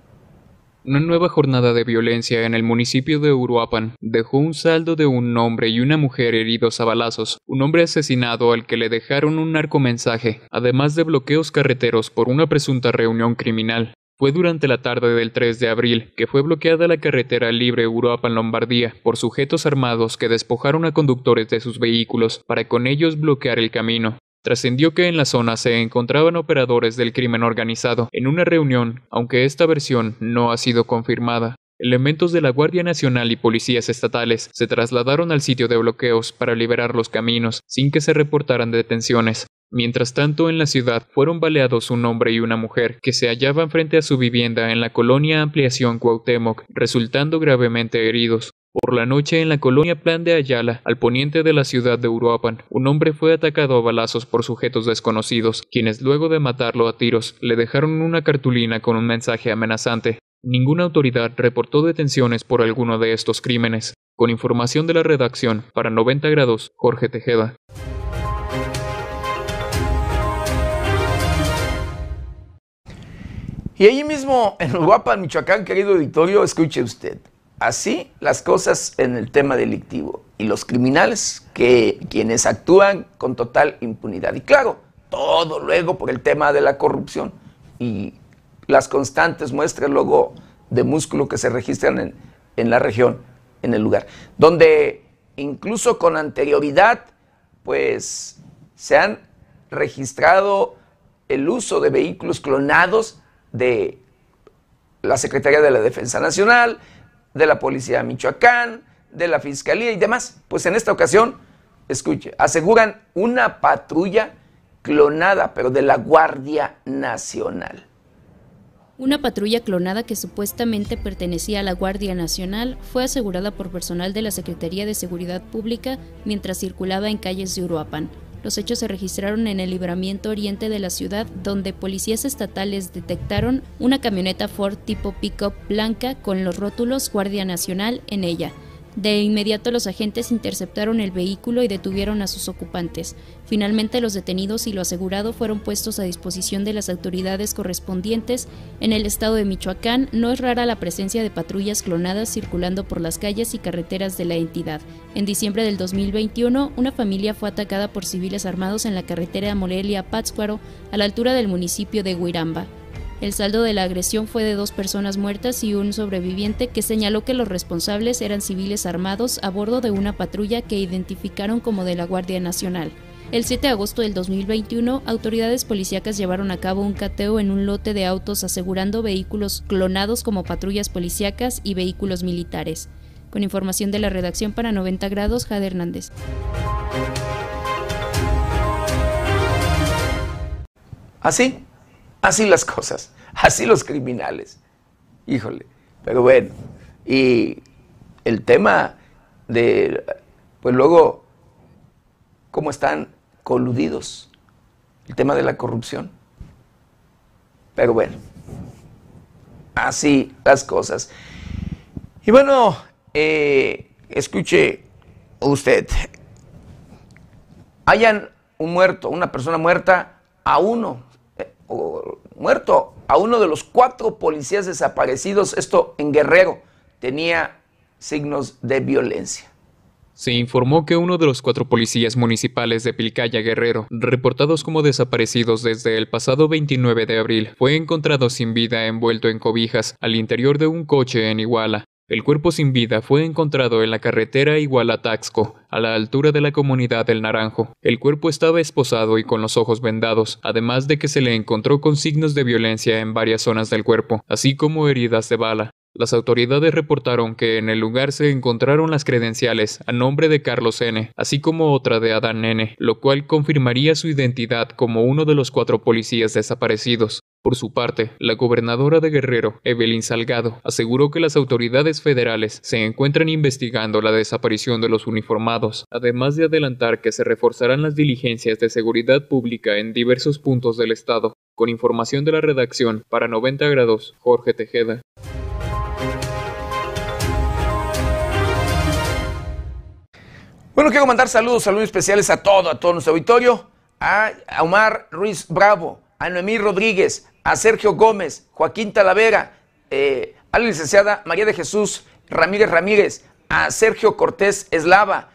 Una nueva jornada de violencia en el municipio de Uruapan dejó un saldo de un hombre y una mujer heridos a balazos, un hombre asesinado al que le dejaron un narcomensaje, además de bloqueos carreteros por una presunta reunión criminal. Fue durante la tarde del 3 de abril que fue bloqueada la carretera libre Uruapan-Lombardía por sujetos armados que despojaron a conductores de sus vehículos para con ellos bloquear el camino. Trascendió que en la zona se encontraban operadores del crimen organizado en una reunión, aunque esta versión no ha sido confirmada. Elementos de la Guardia Nacional y policías estatales se trasladaron al sitio de bloqueos para liberar los caminos sin que se reportaran detenciones. Mientras tanto, en la ciudad fueron baleados un hombre y una mujer que se hallaban frente a su vivienda en la colonia Ampliación Cuauhtémoc, resultando gravemente heridos. Por la noche en la colonia Plan de Ayala, al poniente de la ciudad de Uruapan, un hombre fue atacado a balazos por sujetos desconocidos, quienes luego de matarlo a tiros le dejaron una cartulina con un mensaje amenazante. Ninguna autoridad reportó detenciones por alguno de estos crímenes. Con información de la redacción, para 90 grados, Jorge Tejeda. Y allí mismo, en Uruapan, Michoacán, querido auditorio, escuche usted. Así las cosas en el tema delictivo. Y los criminales, que quienes actúan con total impunidad. Y claro, todo luego por el tema de la corrupción. Y las constantes muestras luego de músculo que se registran en, en la región, en el lugar, donde incluso con anterioridad, pues se han registrado el uso de vehículos clonados de la Secretaría de la Defensa Nacional, de la Policía de Michoacán, de la Fiscalía y demás. Pues en esta ocasión, escuche, aseguran una patrulla clonada, pero de la Guardia Nacional. Una patrulla clonada que supuestamente pertenecía a la Guardia Nacional fue asegurada por personal de la Secretaría de Seguridad Pública mientras circulaba en calles de Uruapan. Los hechos se registraron en el libramiento oriente de la ciudad, donde policías estatales detectaron una camioneta Ford tipo pickup blanca con los rótulos Guardia Nacional en ella. De inmediato los agentes interceptaron el vehículo y detuvieron a sus ocupantes. Finalmente los detenidos y lo asegurado fueron puestos a disposición de las autoridades correspondientes. En el estado de Michoacán no es rara la presencia de patrullas clonadas circulando por las calles y carreteras de la entidad. En diciembre del 2021, una familia fue atacada por civiles armados en la carretera Morelia-Pátzcuaro, a la altura del municipio de Huiramba. El saldo de la agresión fue de dos personas muertas y un sobreviviente que señaló que los responsables eran civiles armados a bordo de una patrulla que identificaron como de la Guardia Nacional. El 7 de agosto del 2021, autoridades policíacas llevaron a cabo un cateo en un lote de autos asegurando vehículos clonados como patrullas policíacas y vehículos militares. Con información de la redacción para 90 grados, Jade Hernández. Así, así las cosas, así los criminales. Híjole, pero bueno, y el tema de, pues luego, cómo están coludidos, el tema de la corrupción. Pero bueno, así las cosas. Y bueno, eh, escuche usted, hayan un muerto, una persona muerta a uno, muerto a uno de los cuatro policías desaparecidos, esto en Guerrero, tenía signos de violencia. Se informó que uno de los cuatro policías municipales de Pilcaya Guerrero, reportados como desaparecidos desde el pasado 29 de abril, fue encontrado sin vida envuelto en cobijas al interior de un coche en Iguala. El cuerpo sin vida fue encontrado en la carretera Iguala-Taxco, a la altura de la comunidad del Naranjo. El cuerpo estaba esposado y con los ojos vendados, además de que se le encontró con signos de violencia en varias zonas del cuerpo, así como heridas de bala. Las autoridades reportaron que en el lugar se encontraron las credenciales a nombre de Carlos N., así como otra de Adán N., lo cual confirmaría su identidad como uno de los cuatro policías desaparecidos. Por su parte, la gobernadora de Guerrero, Evelyn Salgado, aseguró que las autoridades federales se encuentran investigando la desaparición de los uniformados, además de adelantar que se reforzarán las diligencias de seguridad pública en diversos puntos del estado. Con información de la redacción, para 90 grados, Jorge Tejeda. Bueno, quiero mandar saludos, saludos especiales a todo, a todo nuestro auditorio, a Omar Ruiz Bravo, a Noemí Rodríguez, a Sergio Gómez, Joaquín Talavera, eh, a la licenciada María de Jesús Ramírez Ramírez, a Sergio Cortés Eslava,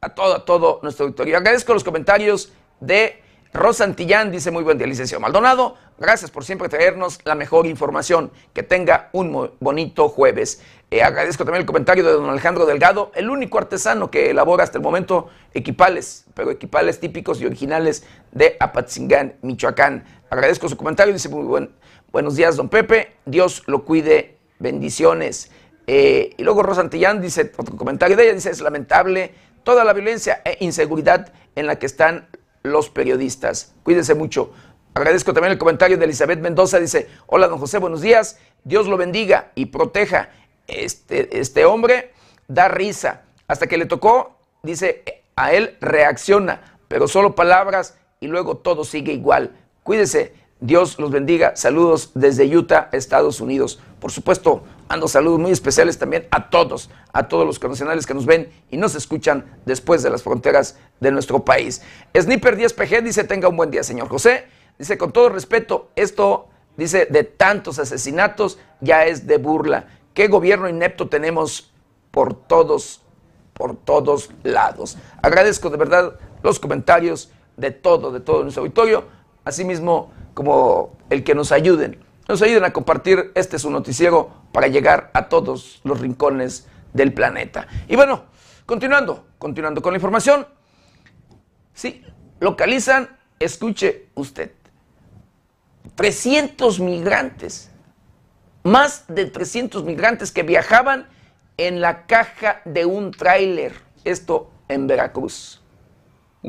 a todo, a todo nuestro auditorio. Agradezco los comentarios de Rosa Antillán, dice muy buen día, licenciado Maldonado. Gracias por siempre traernos la mejor información. Que tenga un bonito jueves. Eh, agradezco también el comentario de don Alejandro Delgado, el único artesano que elabora hasta el momento equipales, pero equipales típicos y originales de Apatzingán, Michoacán. Agradezco su comentario, dice muy buen, buenos días, don Pepe, Dios lo cuide, bendiciones. Eh, y luego Rosantillán dice, otro comentario de ella, dice, es lamentable toda la violencia e inseguridad en la que están los periodistas. Cuídense mucho. Agradezco también el comentario de Elizabeth Mendoza, dice, hola don José, buenos días, Dios lo bendiga y proteja. Este, este hombre da risa. Hasta que le tocó, dice, a él reacciona, pero solo palabras y luego todo sigue igual. Cuídese, Dios los bendiga. Saludos desde Utah, Estados Unidos. Por supuesto, ando saludos muy especiales también a todos, a todos los connacionales que nos ven y nos escuchan después de las fronteras de nuestro país. Sniper 10 PG dice, tenga un buen día, señor José. Dice, con todo respeto, esto, dice, de tantos asesinatos ya es de burla. ¿Qué gobierno inepto tenemos por todos, por todos lados? Agradezco de verdad los comentarios de todo, de todo nuestro auditorio asimismo como el que nos ayuden, nos ayuden a compartir este su noticiero para llegar a todos los rincones del planeta. Y bueno, continuando, continuando con la información, sí, localizan, escuche usted, 300 migrantes, más de 300 migrantes que viajaban en la caja de un tráiler, esto en Veracruz.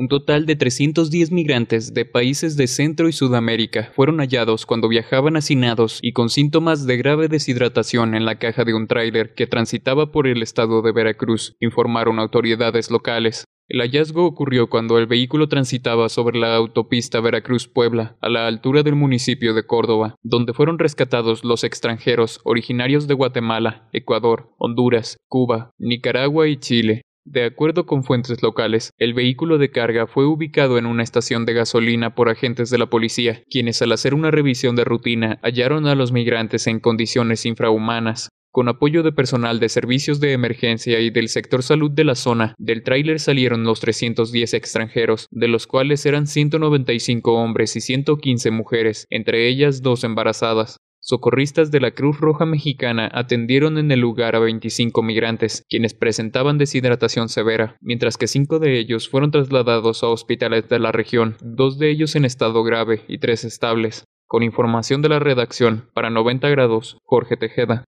Un total de 310 migrantes de países de Centro y Sudamérica fueron hallados cuando viajaban hacinados y con síntomas de grave deshidratación en la caja de un tráiler que transitaba por el estado de Veracruz, informaron autoridades locales. El hallazgo ocurrió cuando el vehículo transitaba sobre la autopista Veracruz-Puebla, a la altura del municipio de Córdoba, donde fueron rescatados los extranjeros originarios de Guatemala, Ecuador, Honduras, Cuba, Nicaragua y Chile, de acuerdo con fuentes locales, el vehículo de carga fue ubicado en una estación de gasolina por agentes de la policía, quienes al hacer una revisión de rutina hallaron a los migrantes en condiciones infrahumanas. Con apoyo de personal de servicios de emergencia y del sector salud de la zona, del tráiler salieron los 310 extranjeros, de los cuales eran 195 hombres y 115 mujeres, entre ellas dos embarazadas. Socorristas de la Cruz Roja Mexicana atendieron en el lugar a 25 migrantes, quienes presentaban deshidratación severa, mientras que cinco de ellos fueron trasladados a hospitales de la región, dos de ellos en estado grave y tres estables. Con información de la redacción, para 90 grados, Jorge Tejeda.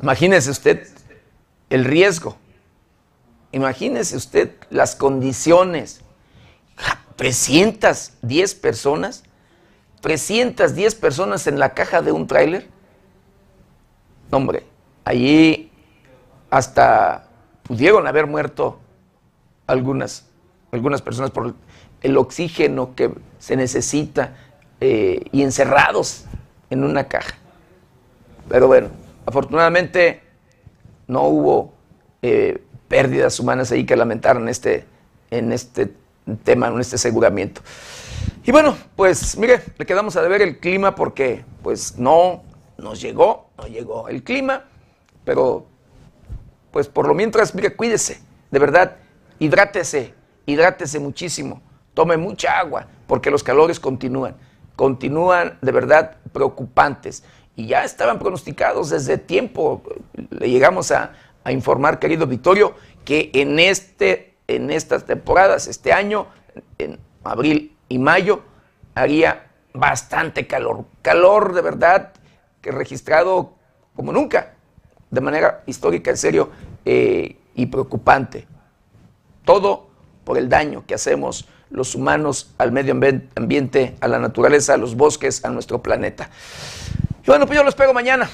Imagínese usted el riesgo. Imagínese usted las condiciones 310 personas, 310 personas en la caja de un tráiler. Hombre, allí hasta pudieron haber muerto algunas, algunas personas por el oxígeno que se necesita eh, y encerrados en una caja. Pero bueno, afortunadamente no hubo eh, pérdidas humanas ahí que lamentar en este, en este tema, en este aseguramiento. Y bueno, pues mire, le quedamos a deber el clima porque pues no nos llegó, no llegó el clima, pero pues por lo mientras, mire, cuídese, de verdad, hidrátese, hidrátese muchísimo, tome mucha agua porque los calores continúan. continúan de verdad preocupantes y ya estaban pronosticados desde tiempo. Le llegamos a, a informar, querido Vittorio, que en, este, en estas temporadas, este año, en abril y mayo, haría bastante calor. Calor de verdad que registrado como nunca, de manera histórica, en serio, eh, y preocupante. Todo por el daño que hacemos los humanos al medio ambiente, a la naturaleza, a los bosques, a nuestro planeta. Y bueno, pues yo lo espero mañana.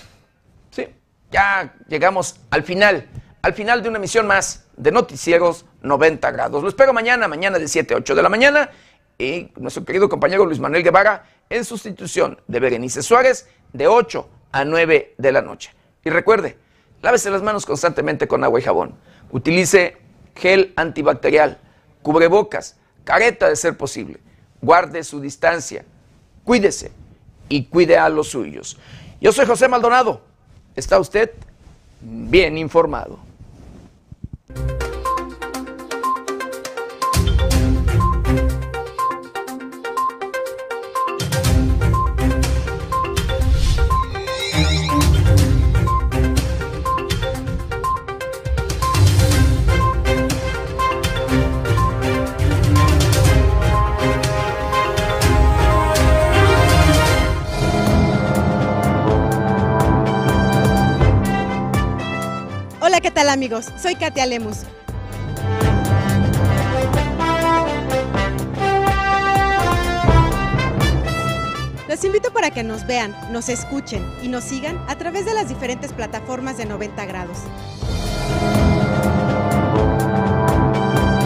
Sí, ya llegamos al final, al final de una emisión más de Noticieros 90 grados. Lo espero mañana, mañana de 7 a 8 de la mañana. Y nuestro querido compañero Luis Manuel Guevara en sustitución de Berenice Suárez de 8 a 9 de la noche. Y recuerde, lávese las manos constantemente con agua y jabón. Utilice gel antibacterial, cubrebocas, careta de ser posible. Guarde su distancia, cuídese y cuide a los suyos. Yo soy José Maldonado. ¿Está usted bien informado? ¿Qué amigos? Soy Katia Lemus. Los invito para que nos vean, nos escuchen y nos sigan a través de las diferentes plataformas de 90 grados.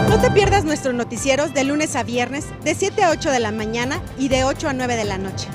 No te pierdas nuestros noticieros de lunes a viernes de 7 a 8 de la mañana y de 8 a 9 de la noche.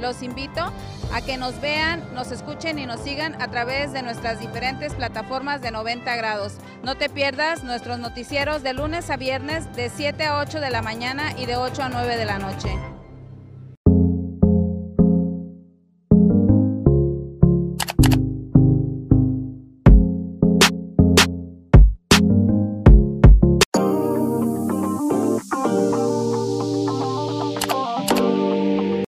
Los invito a que nos vean, nos escuchen y nos sigan a través de nuestras diferentes plataformas de 90 grados. No te pierdas nuestros noticieros de lunes a viernes de 7 a 8 de la mañana y de 8 a 9 de la noche.